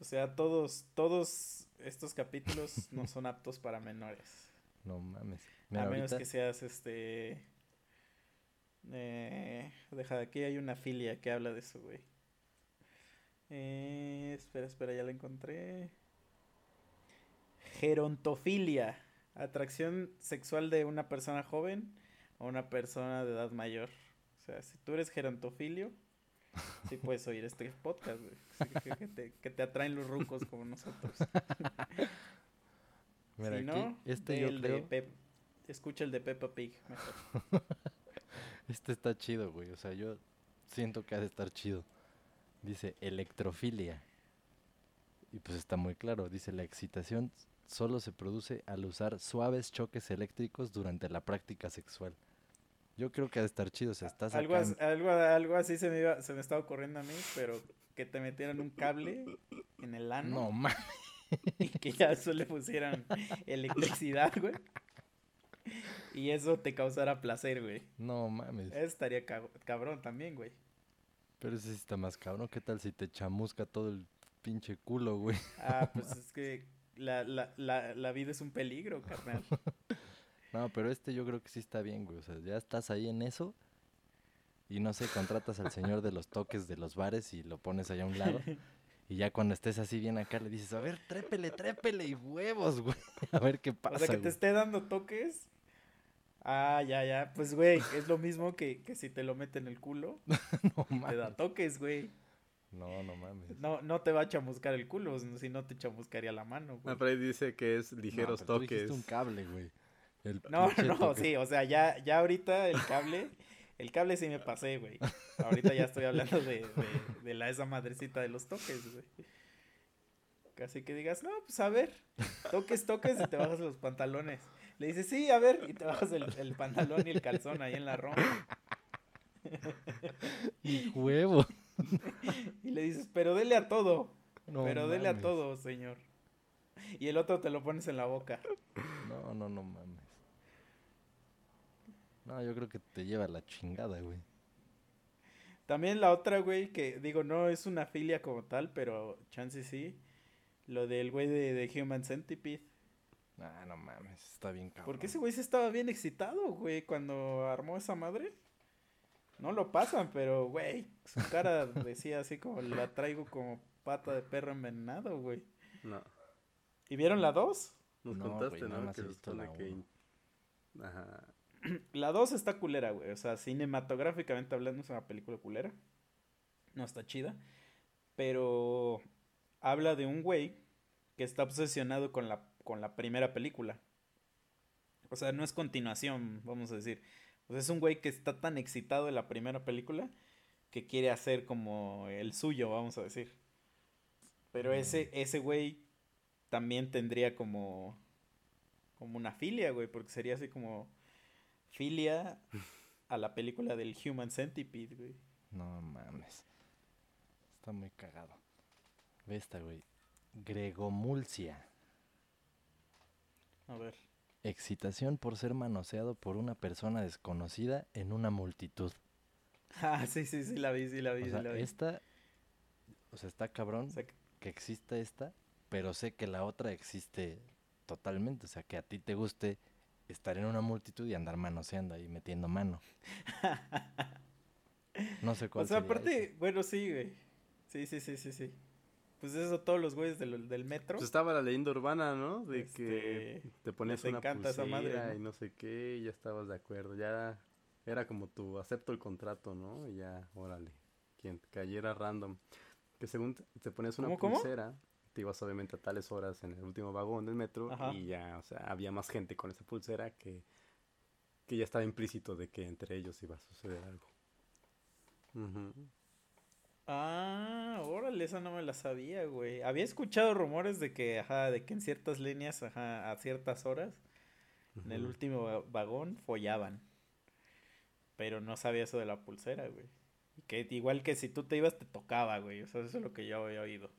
o sea, todos, todos estos capítulos no son aptos para menores. No mames. a menos que seas este. Eh, deja, aquí hay una filia que habla de eso, güey. Eh, espera, espera, ya la encontré. Gerontofilia atracción sexual de una persona joven o una persona de edad mayor. O sea, si tú eres gerontofilio, sí [laughs] puedes oír este podcast, que, te, atraen los rucos como nosotros. [laughs] Mira, si no, este yo creo... escucha el de Peppa Pig mejor. [laughs] este está chido, güey. O sea, yo siento que ha de estar chido. Dice electrofilia. Y pues está muy claro. Dice la excitación solo se produce al usar suaves choques eléctricos durante la práctica sexual. Yo creo que ha de estar chido, o sea, estás algo, algo, algo así se me, iba, se me estaba ocurriendo a mí, pero que te metieran un cable en el ano. No mames. Y que ya eso le pusieran electricidad, güey. Y eso te causara placer, güey. No mames. Eso estaría cabrón también, güey. Pero ese sí está más cabrón. ¿Qué tal si te chamusca todo el pinche culo, güey? Ah, pues es que la, la, la, la vida es un peligro, carnal. [laughs] no, pero este yo creo que sí está bien, güey. O sea, ya estás ahí en eso. Y no sé, contratas al señor de los toques de los bares y lo pones allá a un lado. [laughs] Y ya cuando estés así bien acá le dices, a ver, trépele, trépele y huevos, güey. [laughs] A ver qué pasa. O sea, que te esté dando toques. Ah, ya, ya. Pues, güey, es lo mismo que, que si te lo mete en el culo. no mames. Te da toques, güey. No, no mames. No, no te va a chamuscar el culo, si no te chamuscaría la mano, güey. pero ahí dice que es ligeros no, toques. un cable, güey. no, no, sí, o sea, ya, ya ahorita el cable, el cable sí me pasé, güey. Ahorita ya estoy hablando de, de, la esa madrecita de los toques, güey. Casi que digas, no, pues a ver, toques, toques y te bajas los pantalones. Le dice, sí, a ver, y te bajas el, pantalón y el calzón ahí en la roma. Y [laughs] huevo. [laughs] Y le dices, pero dele a todo. pero dele a todo, señor. Y el otro te lo pones en la boca. No, no, no mames. No, yo creo que te lleva la chingada, güey. También la otra, güey, que digo, no es una filia como tal, pero chance sí. Lo del güey de, de Human Centipede. Ah, no mames, está bien cabrón. Porque ese güey se estaba bien excitado, güey, cuando armó esa madre. No lo pasan, pero, güey, su cara decía así como la traigo como pata de perro envenenado, güey. No. ¿Y vieron la 2? Nos contaste, ¿no? Que visto la que... Ajá. La 2 está culera, güey. O sea, cinematográficamente hablando es una película culera. No está chida. Pero habla de un güey que está obsesionado con la, con la primera película. O sea, no es continuación, vamos a decir. O sea, es un güey que está tan excitado de la primera película que quiere hacer como el suyo, vamos a decir. Pero ese, ese güey también tendría como, como una filia, güey, porque sería así como filia [laughs] a la película del Human Centipede, güey. No mames. Está muy cagado. Ve esta, güey. Gregomulcia. A ver. Excitación por ser manoseado por una persona desconocida en una multitud. Ah, sí, sí, sí, la vi, sí, la vi, o la vi. Esta, o sea, está cabrón que exista esta, pero sé que la otra existe totalmente. O sea, que a ti te guste estar en una multitud y andar manoseando ahí, metiendo mano. [laughs] no sé cuál O sea, aparte, bueno, sí, güey. Sí, sí, sí, sí, sí. Pues eso todos los güeyes del, del metro. Pues estaba la leyenda urbana, ¿no? De que este, te ponías una pulsera esa madre, y no sé qué, y ya estabas de acuerdo. Ya era como tu acepto el contrato, ¿no? Y ya, órale, quien cayera random. Que según te ponías una pulsera, te ibas obviamente a tales horas en el último vagón del metro y ya, o sea, había más gente con esa pulsera que, que ya estaba implícito de que entre ellos iba a suceder algo. Ah, órale, esa no me la sabía, güey. Había escuchado rumores de que, ajá, de que en ciertas líneas, ajá, a ciertas horas, en el último vagón, follaban. Pero no sabía eso de la pulsera, güey. Que igual que si tú te ibas, te tocaba, güey. O sea, eso es lo que yo había oído.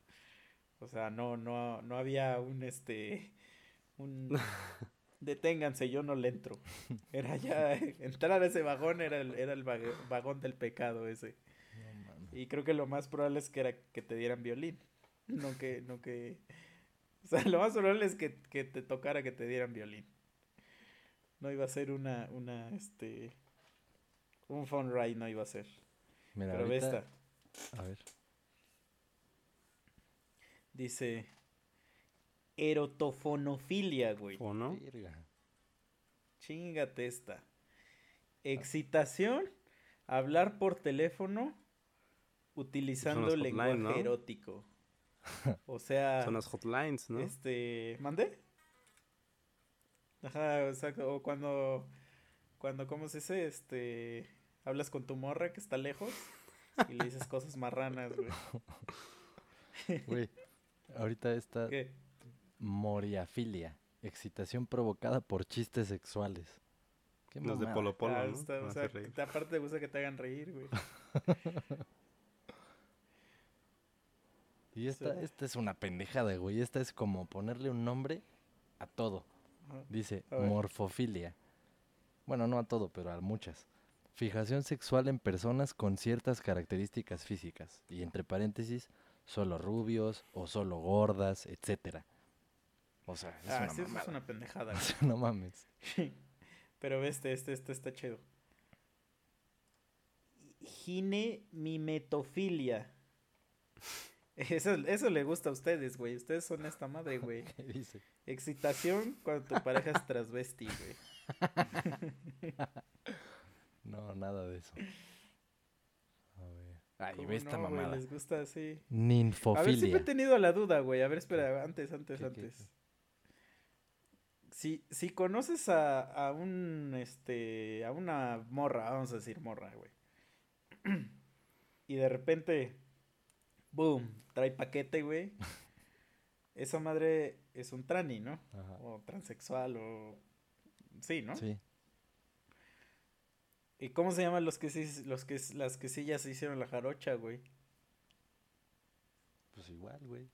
O sea, no, no, no había un este un [laughs] deténganse, yo no le entro. Era ya [laughs] entrar a ese vagón era el, era el vagón del pecado ese. Y creo que lo más probable es que era que te dieran violín. No que, no que. O sea, lo más probable es que, que te tocara que te dieran violín. No iba a ser una, una, este. Un fun ride no iba a ser. Mira, Pero esta. A ver. Dice erotofonofilia, güey. ¿O no? Chingate esta. Excitación, hablar por teléfono utilizando lenguaje erótico. O sea. [laughs] Son las hotlines, ¿no? Este. ¿Mandé? Ajá, exacto. O cuando. Cuando, ¿cómo se dice? Este. Hablas con tu morra que está lejos y le dices cosas marranas, güey. [laughs] Güey, Ahorita está ¿Qué? moriafilia, excitación provocada por chistes sexuales. Qué Los de Polo Polo, ah, o sea, aparte te gusta que te hagan reír, güey. [laughs] y esta, esta es una pendejada, güey. Esta es como ponerle un nombre a todo. Dice morfofilia. Bueno, no a todo, pero a muchas. Fijación sexual en personas con ciertas características físicas. Y entre paréntesis, solo rubios o solo gordas, etcétera. O sea, es ah, una es una pendejada. [laughs] no mames. [laughs] Pero este, este, este está chido. Ginemimetofilia. Eso, eso le gusta a ustedes, güey. Ustedes son esta madre, [laughs] güey. ¿Qué dice? Excitación cuando tu pareja es transvesti, güey. [laughs] no, nada de eso. Ay, ve esta mamada. les gusta así. Ninfofilia. A ver, siempre he tenido la duda, güey. A ver, espera, antes, antes, antes. Si, si conoces a, a un, este, a una morra, vamos a decir morra, güey. [clears throat] y de repente, boom, trae paquete, güey. [laughs] Esa madre es un trani, ¿no? O transexual o Sí, ¿no? Sí. ¿Y cómo se llaman los que sí, los que las que sí ya se hicieron la jarocha, güey? Pues igual, güey.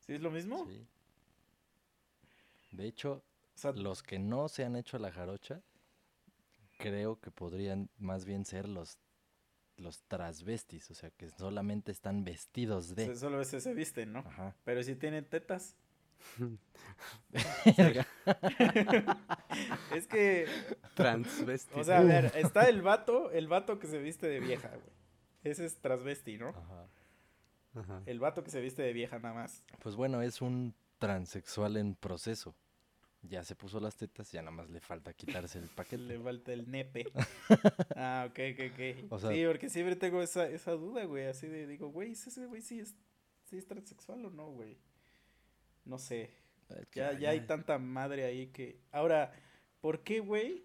¿Sí es lo mismo? Sí. De hecho, los que no se han hecho la jarocha, creo que podrían más bien ser los los transvestis, o sea, que solamente están vestidos de. solo ese se visten, ¿no? Ajá. Pero si tienen tetas. [laughs] es que. Transvesti. O sea, a ver, está el vato, el vato que se viste de vieja, güey. Ese es transvesti, ¿no? Ajá. Ajá. El vato que se viste de vieja nada más. Pues bueno, es un transexual en proceso. Ya se puso las tetas, ya nada más le falta quitarse el [laughs] paquete. Le falta el nepe. [laughs] ah, ok, ok, ok. sí, porque siempre tengo esa, esa duda, güey. Así de, digo, güey, ese güey sí es, sí es transexual o no, güey? No sé. Ya, ya hay tanta madre ahí que... Ahora, ¿por qué, güey?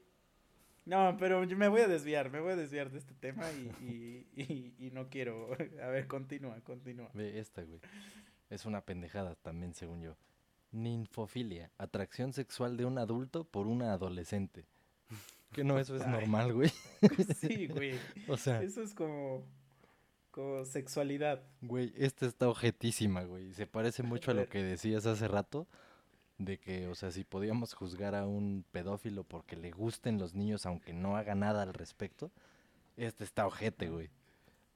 No, pero me voy a desviar, me voy a desviar de este tema y, y, y, no quiero. [laughs] A ver, continúa, continúa. Ve esta, güey. Es una pendejada también, según yo. Ninfofilia, atracción sexual de un adulto por una adolescente. [laughs] Que no, eso es normal, güey. [laughs] Sí, güey. o sea. Eso es como. como sexualidad. Güey, esta está objetísima, güey. Se parece mucho a lo [laughs] que decías hace rato. De que, o sea, si podíamos juzgar a un pedófilo porque le gusten los niños aunque no haga nada al respecto, este está ojete, güey.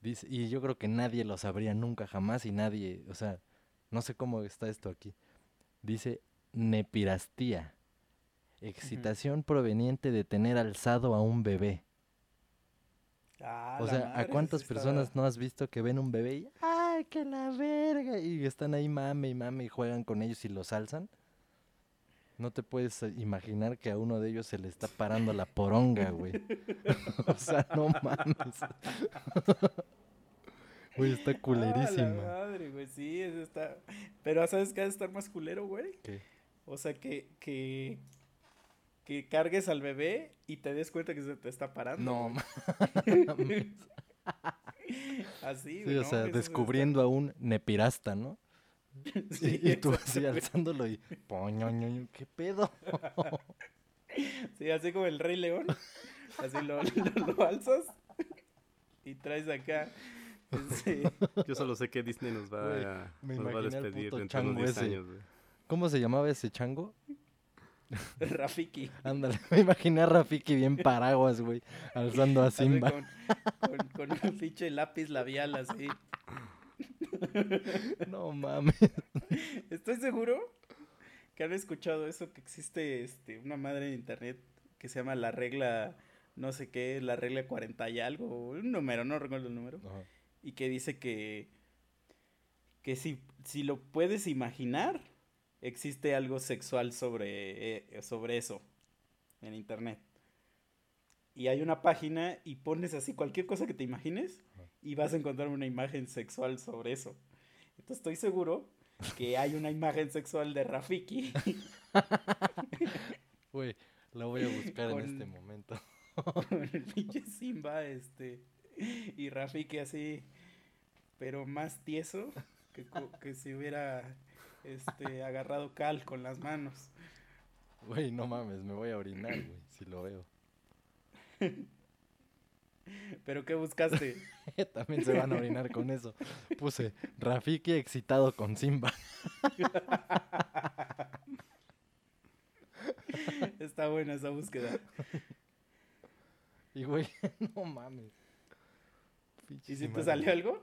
Dice, y yo creo que nadie lo sabría nunca jamás y nadie, o sea, no sé cómo está esto aquí. Dice nepirastía, excitación proveniente de tener alzado a un bebé. Ah, o sea, ¿a cuántas personas no has visto que ven un bebé y ¡ay, que la verga! Y están ahí mame y mame y juegan con ellos y los alzan. No te puedes imaginar que a uno de ellos se le está parando la poronga, güey. [laughs] o sea, no mames. [laughs] Güey, está [laughs] culerísima. madre, güey, sí, eso está. Pero ¿sabes qué ha de estar más culero, güey? ¿Qué? O sea, que, que, que cargues al bebé y te des cuenta que se te está parando. No, [laughs] Así, güey. Sí, o sea, descubriendo a un nepirasta, ¿no? [laughs] Sí, y, tú así alzándolo y. Poño, ¿qué pedo? sí, así como el Rey León. Así lo, lo alzas y traes acá [laughs] Yo solo sé que Disney nos va, a, nos va a despedir dentro de unos 10 años. ¿Cómo se llamaba ese chango? [laughs] Rafiki. Ándale, me imaginé a Rafiki bien paraguas, güey, alzando a Simba. Con, con, un pinche lápiz labial así. No mames. Estoy seguro que han escuchado eso, que existe este, una madre en internet que se llama la regla, no sé qué, la regla 40 y algo, un número, no recuerdo el número. Ajá y que dice que, que si, si lo puedes imaginar, existe algo sexual sobre, eh, sobre eso en internet. Y hay una página y pones así cualquier cosa que te imagines y vas a encontrar una imagen sexual sobre eso. Entonces estoy seguro que hay una imagen sexual de Rafiki. [laughs] Güey, la voy a buscar en este momento. [laughs] con el pinche Simba, este y Rafiki así, pero más tieso que, que si hubiera este, agarrado cal con las manos. Güey, no mames, me voy a orinar, güey, si lo veo. ¿Pero qué buscaste? [laughs] También se van a orinar con eso. Puse Rafiki excitado con Simba. [laughs] Está buena esa búsqueda. Y güey, [laughs] no mames. ¿Y si te salió algo?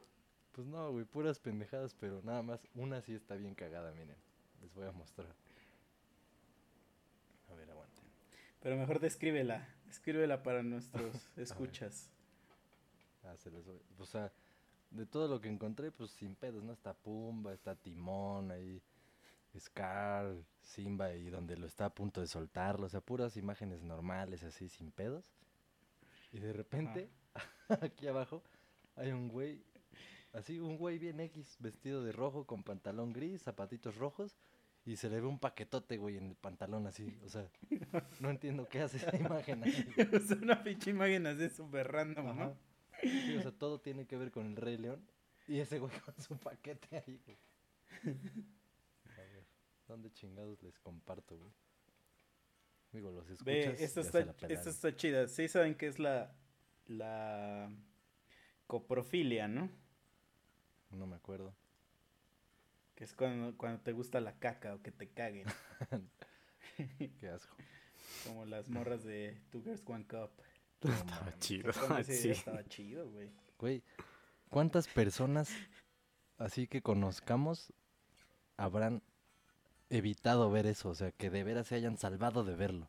Pues no, güey, puras pendejadas, pero nada más. Una sí está bien cagada, miren. Les voy a mostrar. A ver, aguanten. Pero mejor descríbela. Descríbela para nuestros [laughs] escuchas. Ah, se les voy. O sea, de todo lo que encontré, pues sin pedos, ¿no? Está Pumba, está Timón, ahí. Scar, Simba, y donde lo está a punto de soltarlo. O sea, puras imágenes normales, así, sin pedos. Y de repente, [laughs] aquí abajo, hay un güey, así un güey bien X, vestido de rojo con pantalón gris, zapatitos rojos, y se le ve un paquetote, güey, en el pantalón así. O sea, no entiendo qué hace esa imagen ahí. [laughs] es una pinche imagen así súper random, ¿no? Sí, o sea, todo tiene que ver con el Rey León. Y ese güey con su paquete ahí, güey. A ver, ¿dónde chingados les comparto, güey? Digo, los escuchas. Ve, esta está, esta está chida. Sí saben que es la, la coprofilia, ¿no? No me acuerdo. Que es cuando, cuando te gusta la caca o que te caguen. [laughs] Qué asco. Como las morras de Two Girls One Cup. [laughs] estaba chido. Sí. Estaba chido, güey. Güey, ¿cuántas personas así que conozcamos habrán evitado ver eso? O sea, que de veras se hayan salvado de verlo.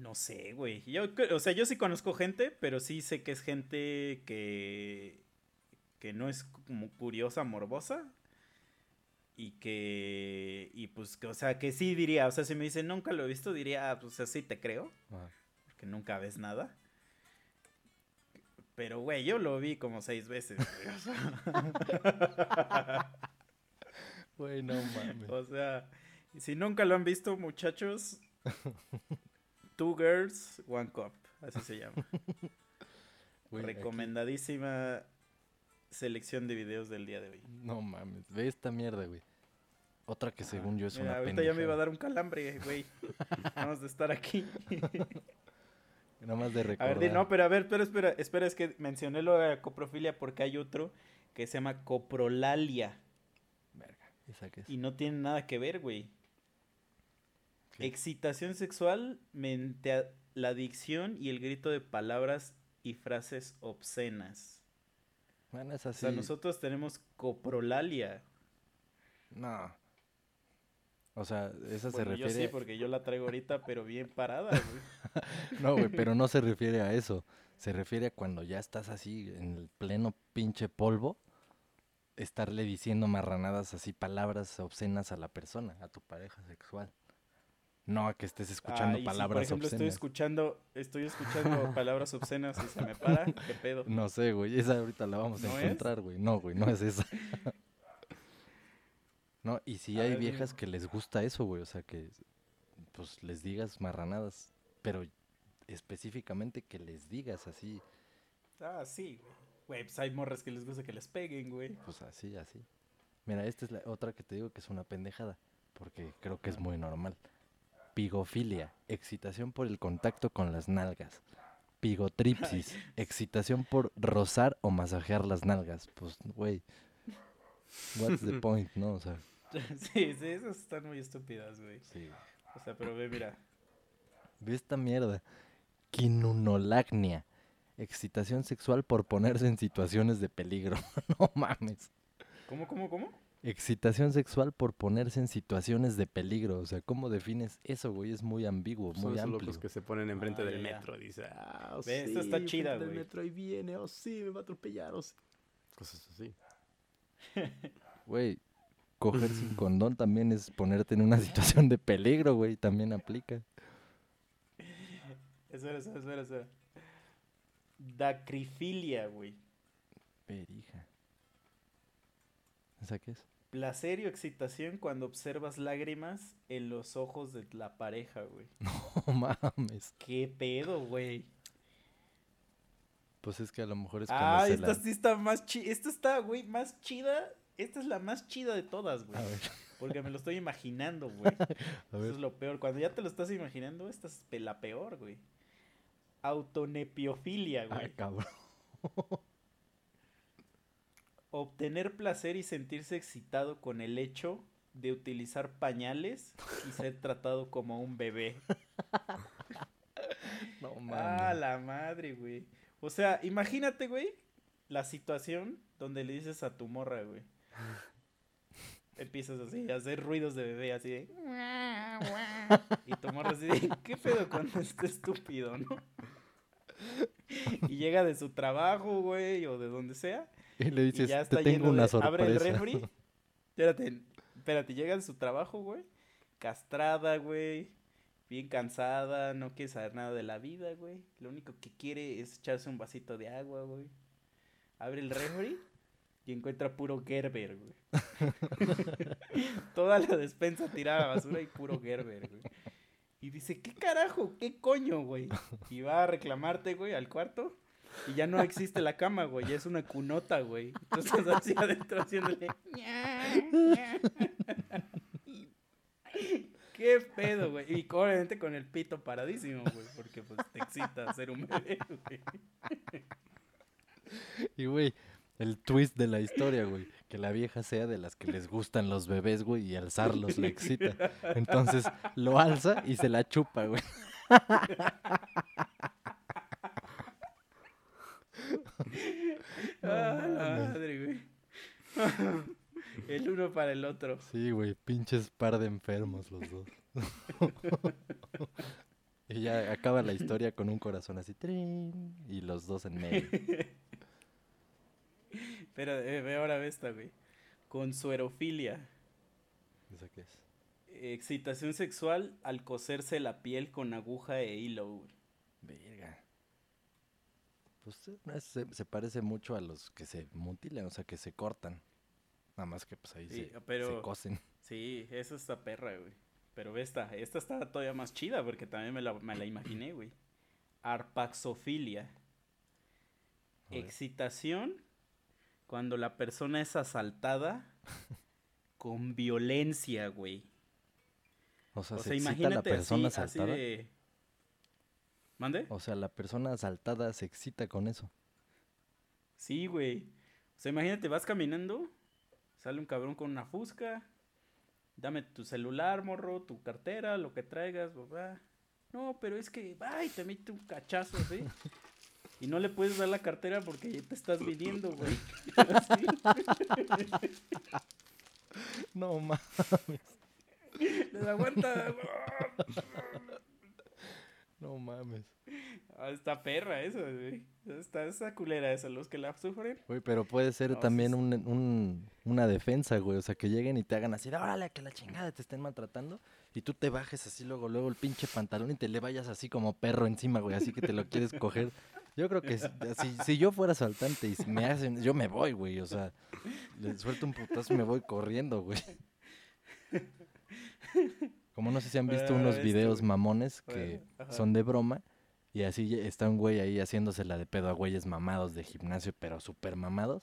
No sé, güey. Yo, o sea, yo sí conozco gente, pero sí sé que es gente que, que no es como curiosa, morbosa. Y que, y pues, que, o sea, que sí diría, o sea, si me dicen nunca lo he visto, diría, ah, pues así te creo. Porque nunca ves nada. Pero, güey, yo lo vi como seis veces. Güey, [laughs] no mames. O sea, si nunca lo han visto, muchachos, [laughs] Two Girls, One Cup, así se llama. [laughs] Recomendadísima selección de videos del día de hoy. No mames, ve esta mierda, güey. Otra que según yo es una Ahorita ya me iba a dar un calambre, güey. [laughs] Vamos de estar aquí. [laughs] Nada más de recordar. A ver, no, pero a ver, pero espera, espera, es que mencioné lo de coprofilia porque hay otro que se llama coprolalia. Verga, ¿esa qué es? Y no tiene nada que ver, güey. Excitación sexual mediante la adicción y el grito de palabras y frases obscenas. Bueno, es así. O sea, nosotros tenemos coprolalia. No. O sea, esa se refiere. Yo sí, porque yo la traigo ahorita, pero bien parada, güey. [laughs] no, güey, pero no se refiere a eso. Se refiere a cuando ya estás así en el pleno pinche polvo, estarle diciendo marranadas así, palabras obscenas a la persona, a tu pareja sexual. No a que estés escuchando ah, palabras por ejemplo, estoy escuchando, estoy escuchando [laughs] palabras obscenas y se me para, ¿qué pedo? No sé, güey, esa ahorita la vamos a encontrar, güey. No, güey, no es esa. [laughs] no, y si hay viejas que les gusta eso, güey, o sea, que pues les digas marranadas, pero específicamente que les digas así. Ah, sí, güey. Güey, pues hay morras que les gusta que les peguen, güey. Pues así, así. Mira, esta es la otra que te digo que es una pendejada, porque creo que es muy normal. Pigofilia, excitación por el contacto con las nalgas. Pigotripsis, [laughs] excitación por rozar o masajear las nalgas. Pues, güey, what's the [laughs] point, ¿no? O sea. Sí, sí, esas están muy estúpidas, güey. Sí. O sea, pero ve, mira. Ve esta mierda. Quinunolagnia, excitación sexual por ponerse en situaciones de peligro. [laughs] no mames. ¿Cómo, cómo, cómo? Excitación sexual por ponerse en situaciones de peligro. O sea, ¿cómo defines eso, güey? Es muy ambiguo, muy Son amplio. los que se ponen enfrente del metro. Dice, ah, oh, sí, esto está chida, güey. El metro ahí viene, oh sí, me va a atropellar, oh Cosas así. [laughs] Güey, coger sin [laughs] condón también es ponerte en una situación de peligro, güey. También aplica. Espera, espera, espera, espera. Dacrifilia, güey. Perija. ¿Esa qué es? Placer y excitación cuando observas lágrimas en los ojos de la pareja, güey. [laughs] No mames. ¿Qué pedo, güey? Pues es que a lo mejor es cuando Ah, esta sí está más chida. Esta está, güey, más chida. Esta es la más chida de todas, güey. Porque me lo estoy imaginando, güey. [laughs] Eso es lo peor. Cuando ya te lo estás imaginando, esta es la peor, güey. Autonepiofilia, güey. Ay, cabrón. Obtener placer y sentirse excitado con el hecho de utilizar pañales y ser [laughs] tratado como un bebé. no [laughs] mames. Ah, la madre, güey. O sea, imagínate, güey, la situación donde le dices a tu morra, güey. [laughs] Empiezas así a hacer ruidos de bebé, así de. y tu morra así de, ¿qué pedo con este estúpido, no? y llega de su trabajo, güey, o de donde sea. Y le dices, ya te tengo una sorpresa. Abre el refri. [laughs] Espérate, espérate, llega de su trabajo, güey. Castrada, güey. Bien cansada, no quiere saber nada de la vida, güey. Lo único que quiere es echarse un vasito de agua, güey. Abre el refri y encuentra puro Gerber, güey. [laughs] Toda la despensa tirada a basura y puro Gerber, güey. Y dice, ¿qué carajo? ¿Qué coño, güey? Y va a reclamarte, güey, al cuarto. Y ya no existe la cama, güey, es una cunota, güey. Entonces así adentro haciéndole. ¿Qué pedo, güey? Y obviamente con el pito paradísimo, güey, porque pues te excita ser un bebé, güey. Y, güey, el twist de la historia, güey. Que la vieja sea de las que les gustan los bebés, güey, y alzarlos le excita. Entonces lo alza y se la chupa, güey. [laughs] ah, madre, güey. [laughs] El uno para el otro. Sí, güey, pinches par de enfermos los dos. [laughs] y ya acaba la historia con un corazón así, trin, y los dos en medio. Pero eh, ve ahora esta, güey. Con suerofilia. ¿Eso qué es? Excitación sexual al coserse la piel con aguja e hilo, Verga. Pues se, se, parece mucho a los que se mutilan, o sea, que se cortan. Nada más que pues ahí se, se, cosen. Sí, esa está perra, güey. Pero esta, esta está todavía más chida porque también me la, me la imaginé, güey. Arpaxofilia. Excitación cuando la persona es asaltada con violencia, güey. O sea, se imagínate la persona asaltada. ¿Mande? O sea, la persona asaltada se excita con eso. Sí, güey. O sea, imagínate, vas caminando, sale un cabrón con una fusca, dame tu celular, morro, tu cartera, lo que traigas, papá. No, pero es que, ay, te mete un cachazo, ¿sí? Y no le puedes dar la cartera porque ya te estás viniendo, güey. [laughs] no mames. [laughs] Les aguanta. No mames. Ah, está perra eso, güey. Está esa culera esa, los que la sufren. Güey, pero puede ser también un, un, una defensa, güey. O sea, que lleguen y te hagan así, órale, que la chingada te estén maltratando. Y tú te bajes así luego, luego el pinche pantalón y te le vayas así como perro encima, güey. Así que te lo quieres coger. Yo creo que si, si yo fuera asaltante y me hacen, yo me voy, güey. O sea, le suelto un putazo y me voy corriendo, güey. [laughs] Como no sé si han visto unos videos mamones que son de broma. Y así está un güey ahí haciéndose la de pedo a güeyes mamados de gimnasio, pero súper mamados.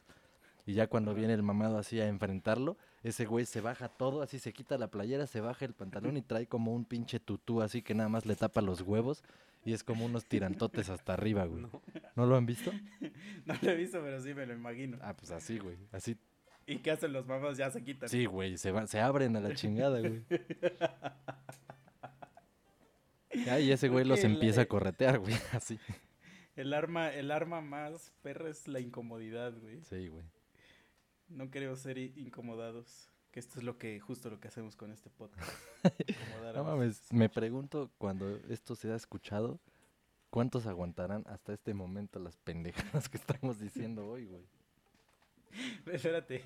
Y ya cuando viene el mamado así a enfrentarlo, ese güey se baja todo, así se quita la playera, se baja el pantalón y [laughs] trae como un pinche tutú así que nada más le tapa los huevos y es como unos tirantotes hasta arriba, güey. [laughs] No. lo han visto? [laughs] no lo he visto, pero sí me lo imagino. Ah, pues así, güey. Así. ¿Y qué hacen los mamás? Ya se quitan. Sí, güey, se, se abren a la chingada, güey. [laughs] Ya, y ese güey los empieza a corretear, güey, [laughs] así. El arma, el arma más perra es la incomodidad, güey. Sí, güey. No queremos ser incomodados. Que esto es lo que, justo lo que hacemos con este podcast. [laughs] no mames, me pregunto cuando esto se ha escuchado, ¿cuántos aguantarán hasta este momento las pendejadas que estamos diciendo hoy, güey? [laughs] Espérate,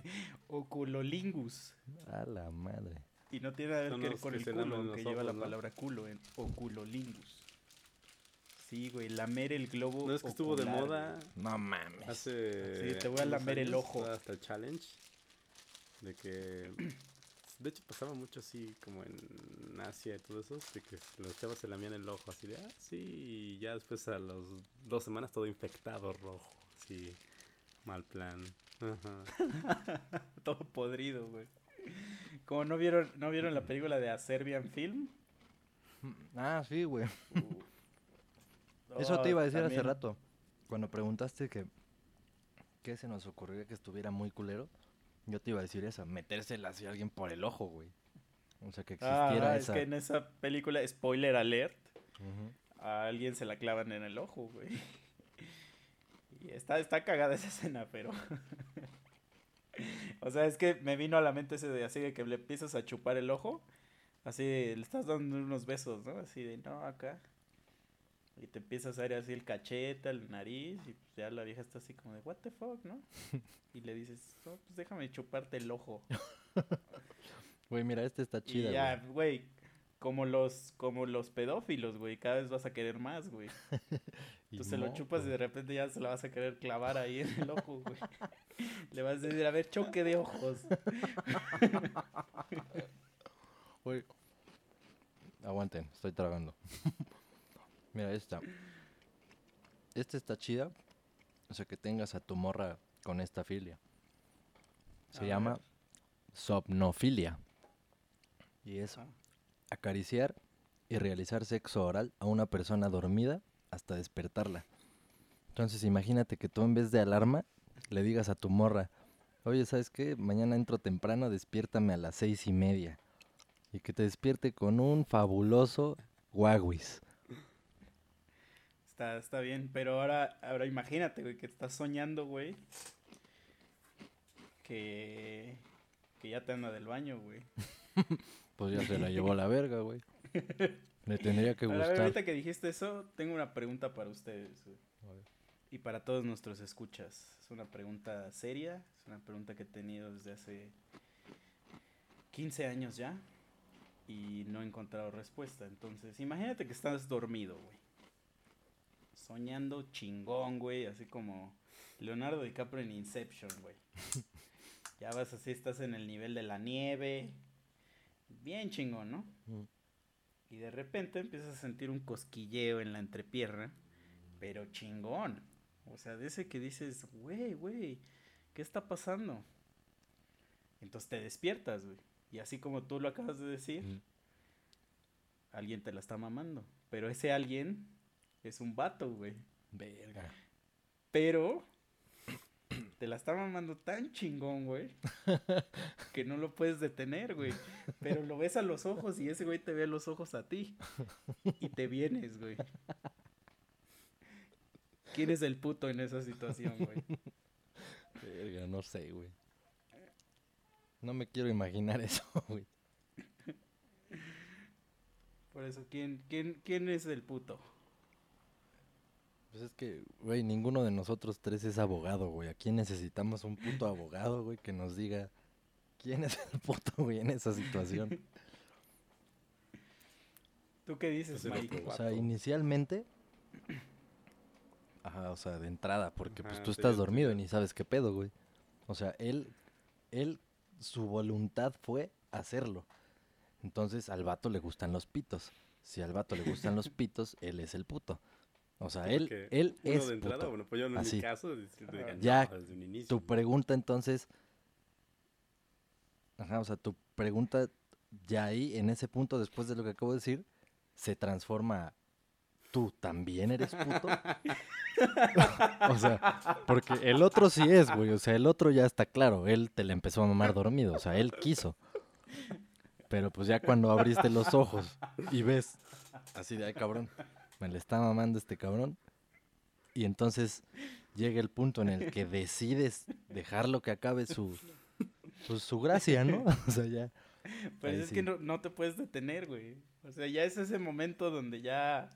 oculolingus. A la madre. Y no tiene nada que ver con el culo, que lleva la palabra culo en oculolingus. Sí, güey, lamer el globo. No es que estuvo de moda. No mames. Hace. Sí, te voy a lamer el ojo. Hasta el challenge. De que. De hecho, pasaba mucho así como en Asia y todo eso. De que los chavos se lamían el ojo así de. Ah, sí. Y ya después a las dos semanas todo infectado rojo. Sí. Mal plan. [laughs] todo podrido, güey. Como no vieron, no vieron la película de A Serbian Film. Ah, sí, güey. Uh. Eso te iba a decir hace rato. Cuando preguntaste que qué se nos ocurrió que estuviera muy culero, yo te iba a decir eso, metérsela así a alguien por el ojo, güey. O sea, que existiera ah, es que en esa película, spoiler alert, a alguien se la clavan en el ojo, güey. [laughs] Y está, está cagada esa escena, pero... [laughs] o sea, es que me vino a la mente ese de así de que le empiezas a chupar el ojo, así le estás dando unos besos, ¿no? Así de, no, acá. Y te empiezas a ver así el cachete, el nariz, y pues ya la vieja está así como de, what the fuck, ¿no? [laughs] Y le dices, no, pues déjame chuparte el ojo. [laughs] Güey, mira, este está chido. Ya, güey, como los, como los pedófilos, güey, cada vez vas a querer más, güey. [laughs] Entonces lo chupas y de repente ya se la vas a querer clavar ahí en el ojo, güey. [laughs] Le vas a decir, a ver, choque de ojos. [laughs] Güey, aguanten, estoy tragando. Mira, esta. Esta está chida. O sea, que tengas a tu morra con esta filia. Se llama somnofilia. Y eso. Acariciar y realizar sexo oral a una persona dormida hasta despertarla. Entonces imagínate que tú en vez de alarma le digas a tu morra, oye, ¿sabes qué? Mañana entro temprano, despiértame a las seis y media. Y que te despierte con un fabuloso guaguis. Está, está bien, pero ahora, ahora imagínate, güey, que estás soñando, güey. Que, que ya te anda del baño, güey. [laughs] pues ya se la llevó a la verga, güey. [laughs] Le tendría que gustar. ahorita que dijiste eso, tengo una pregunta para ustedes. Y para todos nuestros escuchas. Es una pregunta seria, es una pregunta que he tenido desde hace 15 años ya y no he encontrado respuesta. Entonces, imagínate que estás dormido, güey. Soñando chingón, güey, así como Leonardo DiCaprio en Inception, güey. [laughs] ya vas así, estás en el nivel de la nieve. Bien chingón, ¿no? Mm. Y de repente empiezas a sentir un cosquilleo en la entrepierna, pero chingón. O sea, de ese que dices, güey, güey, ¿qué está pasando? Entonces te despiertas, güey. Y así como tú lo acabas de decir, alguien te la está mamando. Pero ese alguien es un vato, güey. Verga. Pero [clears throat] te la está mamando tan chingón, güey, [laughs] que no lo puedes detener, güey. Pero lo ves a los ojos y ese güey te ve a los ojos a ti. Y te vienes, güey. ¿Quién es el puto en esa situación, güey? Verga, no sé, güey. No me quiero imaginar [laughs] eso, güey. Por eso, ¿quién, quién, quién es el puto? Pues es que, güey, ninguno de nosotros tres es abogado, güey. Aquí necesitamos un puto abogado, güey, que nos diga quién es el puto, güey, en esa situación. [laughs] ¿Tú qué dices, pues Mike? O sea, inicialmente... [clears throat] Ajá, o sea, de entrada, porque pues tú estás dormido y ni sabes qué pedo, güey. O sea, él, él, su voluntad fue hacerlo. Entonces al vato le gustan los pitos. Si al vato le gustan los [laughs] pitos, él es el puto. O sea, él, él es. De entrada, bueno, pues yo en mi caso, ya tu pregunta entonces. Ajá, o sea, tu pregunta ya ahí, en ese punto, después de lo que acabo de decir, se transforma. ¿Tú también eres puto? [laughs] o sea, porque el otro sí es, güey. O sea, el otro ya está claro. Él te le empezó a mamar dormido. O sea, él quiso. Pero pues ya cuando abriste los ojos y ves así de, ay cabrón, me le está mamando este cabrón. Y entonces llega el punto en el que decides dejarlo que acabe su, pues, su, gracia, ¿no? [laughs] [laughs] O sea, ya. Pues es que no, te puedes detener, güey. O sea, ya es ese momento donde ya,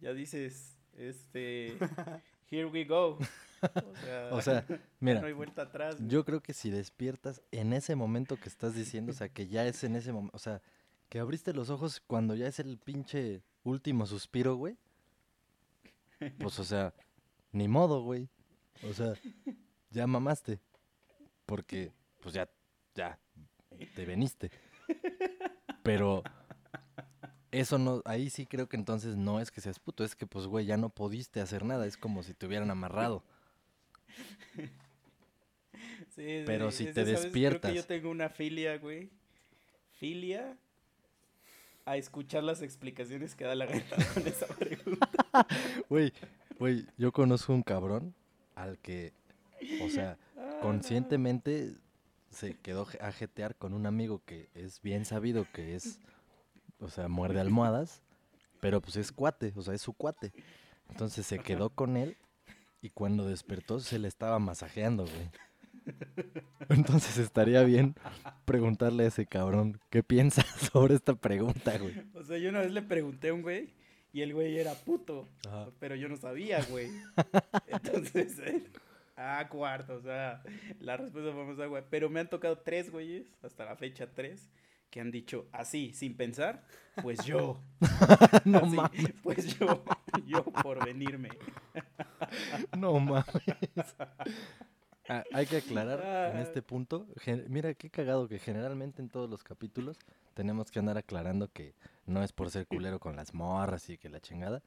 ya dices, este, [laughs] here we go. O sea, mira, no hay vuelta atrás. Yo creo que si despiertas en ese momento que estás diciendo, o sea, que ya es en ese momento, o sea, que abriste los ojos cuando ya es el pinche último suspiro, güey. Pues, o sea, ni modo, güey. O sea, ya mamaste. Porque, pues ya, ya, te veniste. Pero eso no, ahí sí creo que entonces no es que seas puto, es que pues, güey, ya no pudiste hacer nada, es como si te hubieran amarrado. Sí, Pero si te despiertas. Creo que yo tengo una filia, güey. Filia a escuchar las explicaciones que da la gente [laughs] con esa pregunta. [laughs] Güey, güey, yo conozco un cabrón al que, o sea, ah. conscientemente se quedó a jetear con un amigo que es bien sabido que es, o sea, muerde almohadas, pero pues es cuate, o sea, es su cuate. Entonces se quedó con él y cuando despertó se le estaba masajeando, güey. [laughs] Entonces estaría bien preguntarle a ese cabrón qué piensa [laughs] sobre esta pregunta, güey. O sea, yo una vez le pregunté a un güey y el güey era puto, pero yo no sabía, güey. [laughs] Entonces, eh, ah, cuarto, o sea, la respuesta fue más güey. Pero me han tocado tres güeyes, hasta la fecha tres, que han dicho así, sin pensar, pues yo. no mames. Pues yo, yo por venirme. no mames. Ah, hay que aclarar en este punto, mira qué cagado que generalmente en todos los capítulos tenemos que andar aclarando que no es por ser culero con las morras y que la chingada.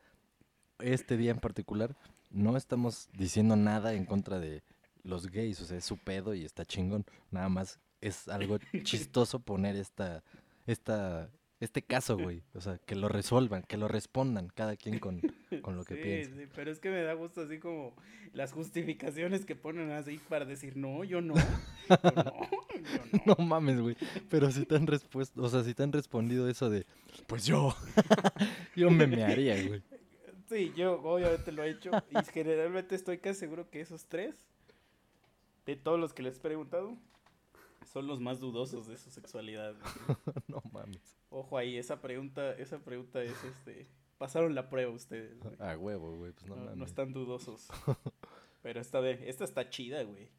Este día en particular no estamos diciendo nada en contra de los gays, o sea, es su pedo y está chingón. Nada más es algo [laughs] chistoso poner esta, esta este caso, güey. O sea, que lo resuelvan, que lo respondan cada quien con, con lo que sí, piensa. Sí, pero es que me da gusto así como las justificaciones que ponen así para decir, no, yo no. Yo no, yo no. [laughs] no mames, güey. Pero si te han respuesto, o sea, si te han respondido eso de, pues yo, [laughs] yo me mearía, güey. Sí, yo obviamente lo he hecho y generalmente estoy casi seguro que esos tres, de todos los que les he preguntado, son los más dudosos de su sexualidad. [laughs] no mames. Ojo ahí, esa pregunta, esa pregunta es este. Pasaron la prueba ustedes. A huevo, güey, pues no, no No están dudosos. [laughs] Pero esta de, esta está chida, güey.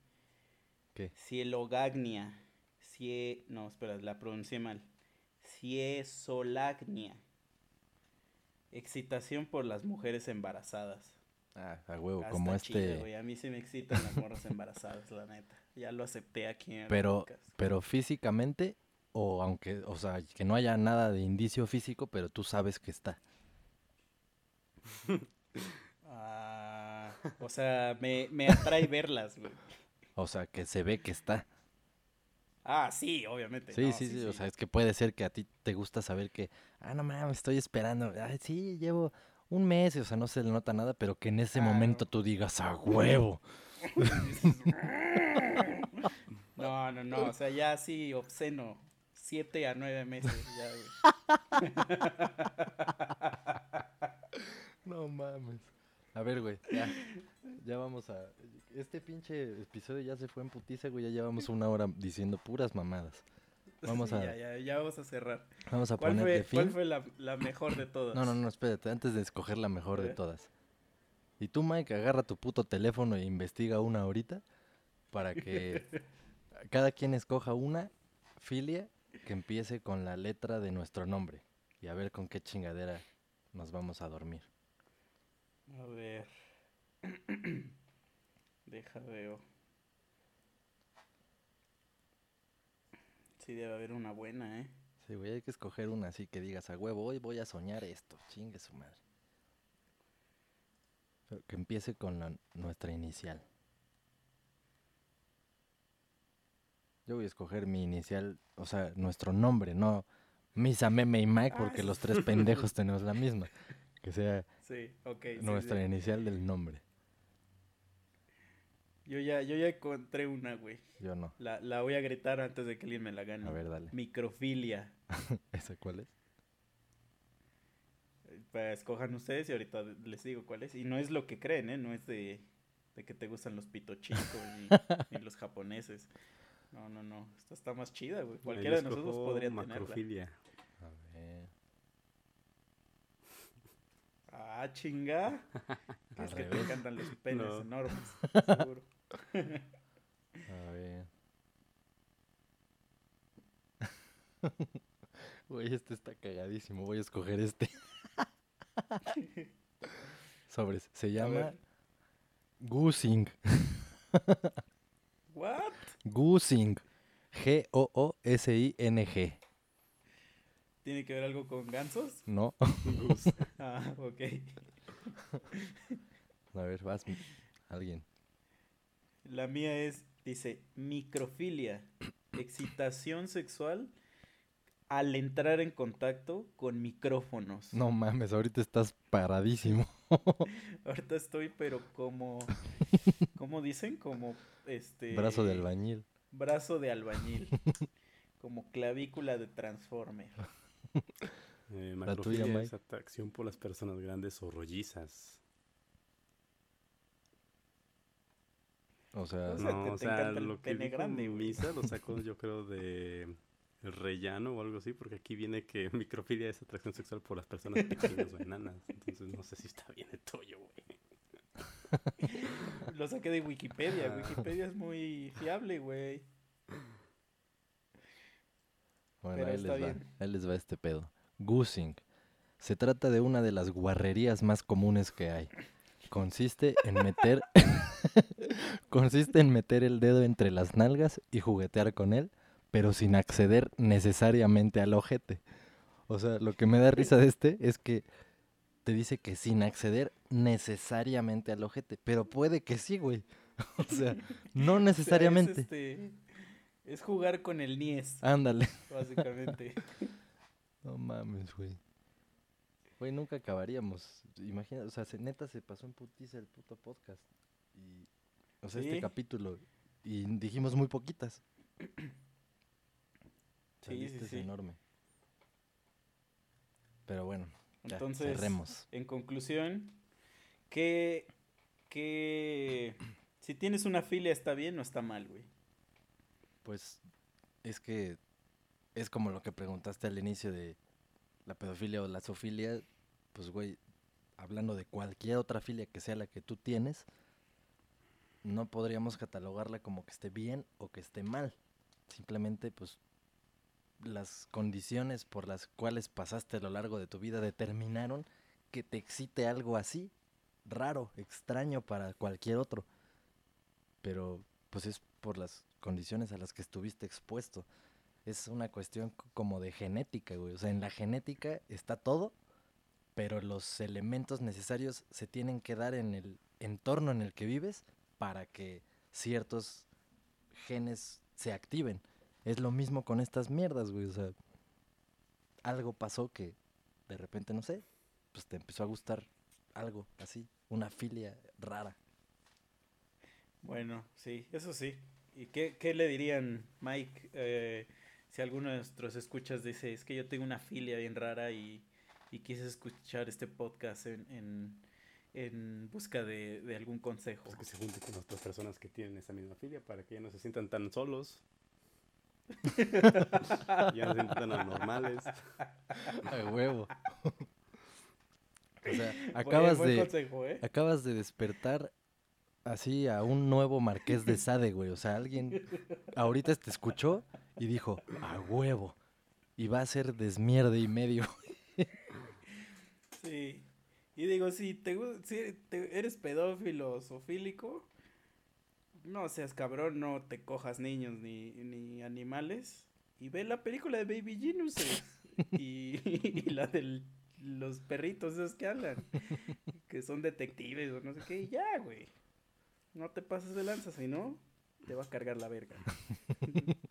¿Qué? Cielogagnia. Cie, no, espera, la pronuncié mal. Ciesolagnia. Excitación por las mujeres embarazadas. Ah, a huevo, ah, como este. A mí sí me excitan las morras embarazadas, la neta. Ya lo acepté aquí en Pero, pero físicamente, o aunque, o sea, que no haya nada de indicio físico, pero tú sabes que está. [laughs] ah, o sea, me, me atrae verlas, güey. O sea, que se ve que está. Ah, sí, obviamente. Sí, sí, sí, O sea, es que puede ser que a ti te gusta saber que, ah, no mames, estoy esperando. Ay, sí, llevo un mes, o sea, no se le nota nada, pero que en ese momento tú digas, a [laughs] huevo. [laughs] no, no, no, o sea, ya sí, obsceno. Siete a nueve meses ya, [laughs] No mames. A ver, güey, ya. Ya vamos a. Este pinche episodio ya se fue en putiza, güey. Ya llevamos una hora diciendo puras mamadas. Vamos a. Ya, ya, ya vamos a cerrar. Vamos a ¿Cuál poner fue, ¿Cuál fue la, mejor de todas? No, no, no, espérate. Antes de escoger la mejor de todas. Y tú, Mike, agarra tu puto teléfono e investiga una ahorita para que [laughs] cada quien escoja una filia que empiece con la letra de nuestro nombre. Y a ver con qué chingadera nos vamos a dormir. A ver. [clears throat] Deja veo. Sí, debe haber una buena, ¿eh? Sí, güey, hay que escoger una así que digas a huevo, hoy voy a soñar esto, chingue su madre. que empiece con la, nuestra inicial. Yo voy a escoger mi inicial, o sea, nuestro nombre, no Misa, Meme y Mike, porque los tres pendejos tenemos la misma. Que sea [laughs] nuestra inicial del nombre. Yo ya, yo ya encontré una, güey. Yo no. La, la voy a gritar antes de que alguien me la gane. A ver, dale. Microfilia. [laughs] ¿Esa cuál es? Pues escojan ustedes y ahorita les digo cuál es. Y no es lo que creen, ¿eh? No es de, de que te gustan los pitochicos ni, [laughs] ni, los japoneses. No, no, no. Esta está más chida, güey. Cualquiera de nosotros podría macrofilia. tenerla. A ver. Ah, chinga. [laughs] es que te encantan los penes enormes, seguro. A ver. [laughs] Güey, este está cagadísimo. Voy a escoger este. [laughs] Sobres. Se llama Goosing. [laughs] What? Goosing. G-O-O-S-I-N-G. ¿Tiene que ver algo con gansos? No. ah, ok. A ver, vas. Alguien. La mía es, dice, microfilia, [coughs] excitación sexual al entrar en contacto con micrófonos. No mames, ahorita estás paradísimo. [laughs] ahorita estoy, pero como, ¿cómo dicen? Como este... Brazo de albañil. Brazo de albañil. como clavícula de transformer. Eh, macrofilia es atracción por las personas grandes o rollizas. O sea, no, o sea, lo que dijo grande, Misa lo [laughs] sacó yo creo de el rellano o algo así, porque aquí viene que [laughs] microfilia es atracción sexual por las personas pequeñas o enanas. Entonces no sé si está bien el tuyo, güey. Lo saqué de Wikipedia. Wikipedia es muy fiable, güey. Bueno, ahí les, va, ahí les va este pedo. Goosing. Se trata de una de las guarrerías más comunes que hay. Consiste en meter [laughs] consiste en meter el dedo entre las nalgas y juguetear con él, pero sin acceder necesariamente al ojete. O sea, lo que me da risa de este es que te dice que sin acceder necesariamente al ojete, pero puede que sí, güey. [laughs] O sea, no [laughs] necesariamente. es, este, es, jugar con el nies. Ándale. Básicamente. No mames, güey. Güey, nunca acabaríamos. Imagina, o sea, se, neta se pasó en putiza el puto podcast. Y, o sea, este capítulo. Y dijimos muy poquitas. sí, sí, es enorme. Pero bueno, entonces, cerremos. en conclusión, ¿qué, qué, si tienes una filia está bien o está mal, güey? Pues es que es como lo que preguntaste al inicio de la pedofilia o la zoofilia, pues güey, hablando de cualquier otra filia que sea la que tú tienes, no podríamos catalogarla como que esté bien o que esté mal. Simplemente pues las condiciones por las cuales pasaste a lo largo de tu vida determinaron que te excite algo así, raro, extraño para cualquier otro. Pero pues es por las condiciones a las que estuviste expuesto. Es una cuestión como de genética, güey. O sea, en la genética está todo, pero los elementos necesarios se tienen que dar en el entorno en el que vives para que ciertos genes se activen. Es lo mismo con estas mierdas, güey. O sea, algo pasó que de repente, no sé, pues te empezó a gustar algo así, una filia rara. Bueno, sí, eso sí. ¿Y qué, qué le dirían, Mike, eh, si alguno de nuestros escuchas dice, es que yo tengo una filia bien rara y, y quise escuchar este podcast en, en, busca de, de, algún consejo? Pues que se junte con otras personas que tienen esa misma filia para que ya no se sientan tan solos. [laughs] ya no se sientan tan anormales. De huevo. o sea, acabas, de, ¿eh? acabas de despertar así a un nuevo marqués de Sade, güey. O sea, alguien ahorita te escuchó y dijo, a huevo. Y va a ser desmierde y medio. sí. Y digo, si, te, si eres pedófilo o sofílico, no seas cabrón, no te cojas niños ni, ni animales. Y ve la película de Baby Genius y, [laughs] y la de los perritos esos que hablan. Que son detectives o no sé qué. Y ya, güey. No te pases de lanza, si no, te va a cargar la verga. [laughs]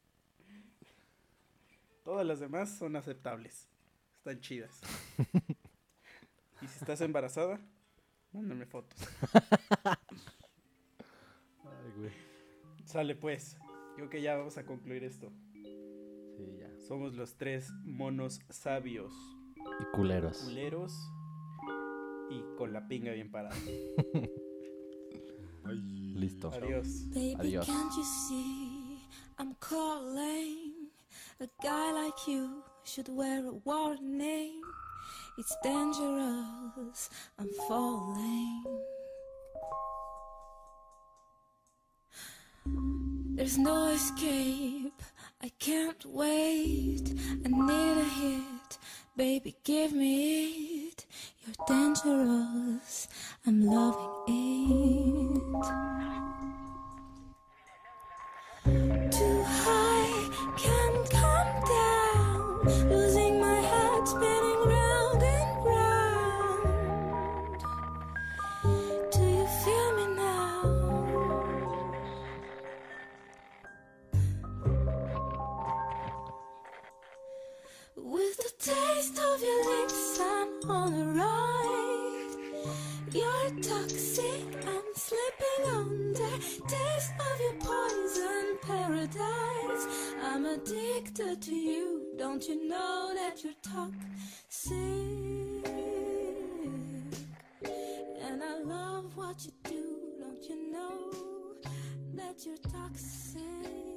Todas las demás son aceptables. Están chidas. [laughs] y si estás embarazada, mándame fotos. Ay, güey. Sale pues. Yo que ya vamos a concluir esto. Sí, ya. Somos los tres monos sabios. Y culeros. Culeros. Y con la pinga bien parada. [laughs] Listo. Adiós. Baby, Adiós. A guy like you should wear a warning. It's dangerous. I'm falling. There's no escape. I can't wait. I need a hit. Baby, give me it. You're dangerous. I'm loving it. Too high, on a ride. You're toxic, I'm slipping under. Taste of your poison paradise. I'm addicted to you. Don't you know that you're toxic? And I love what you do. Don't you know that you're toxic?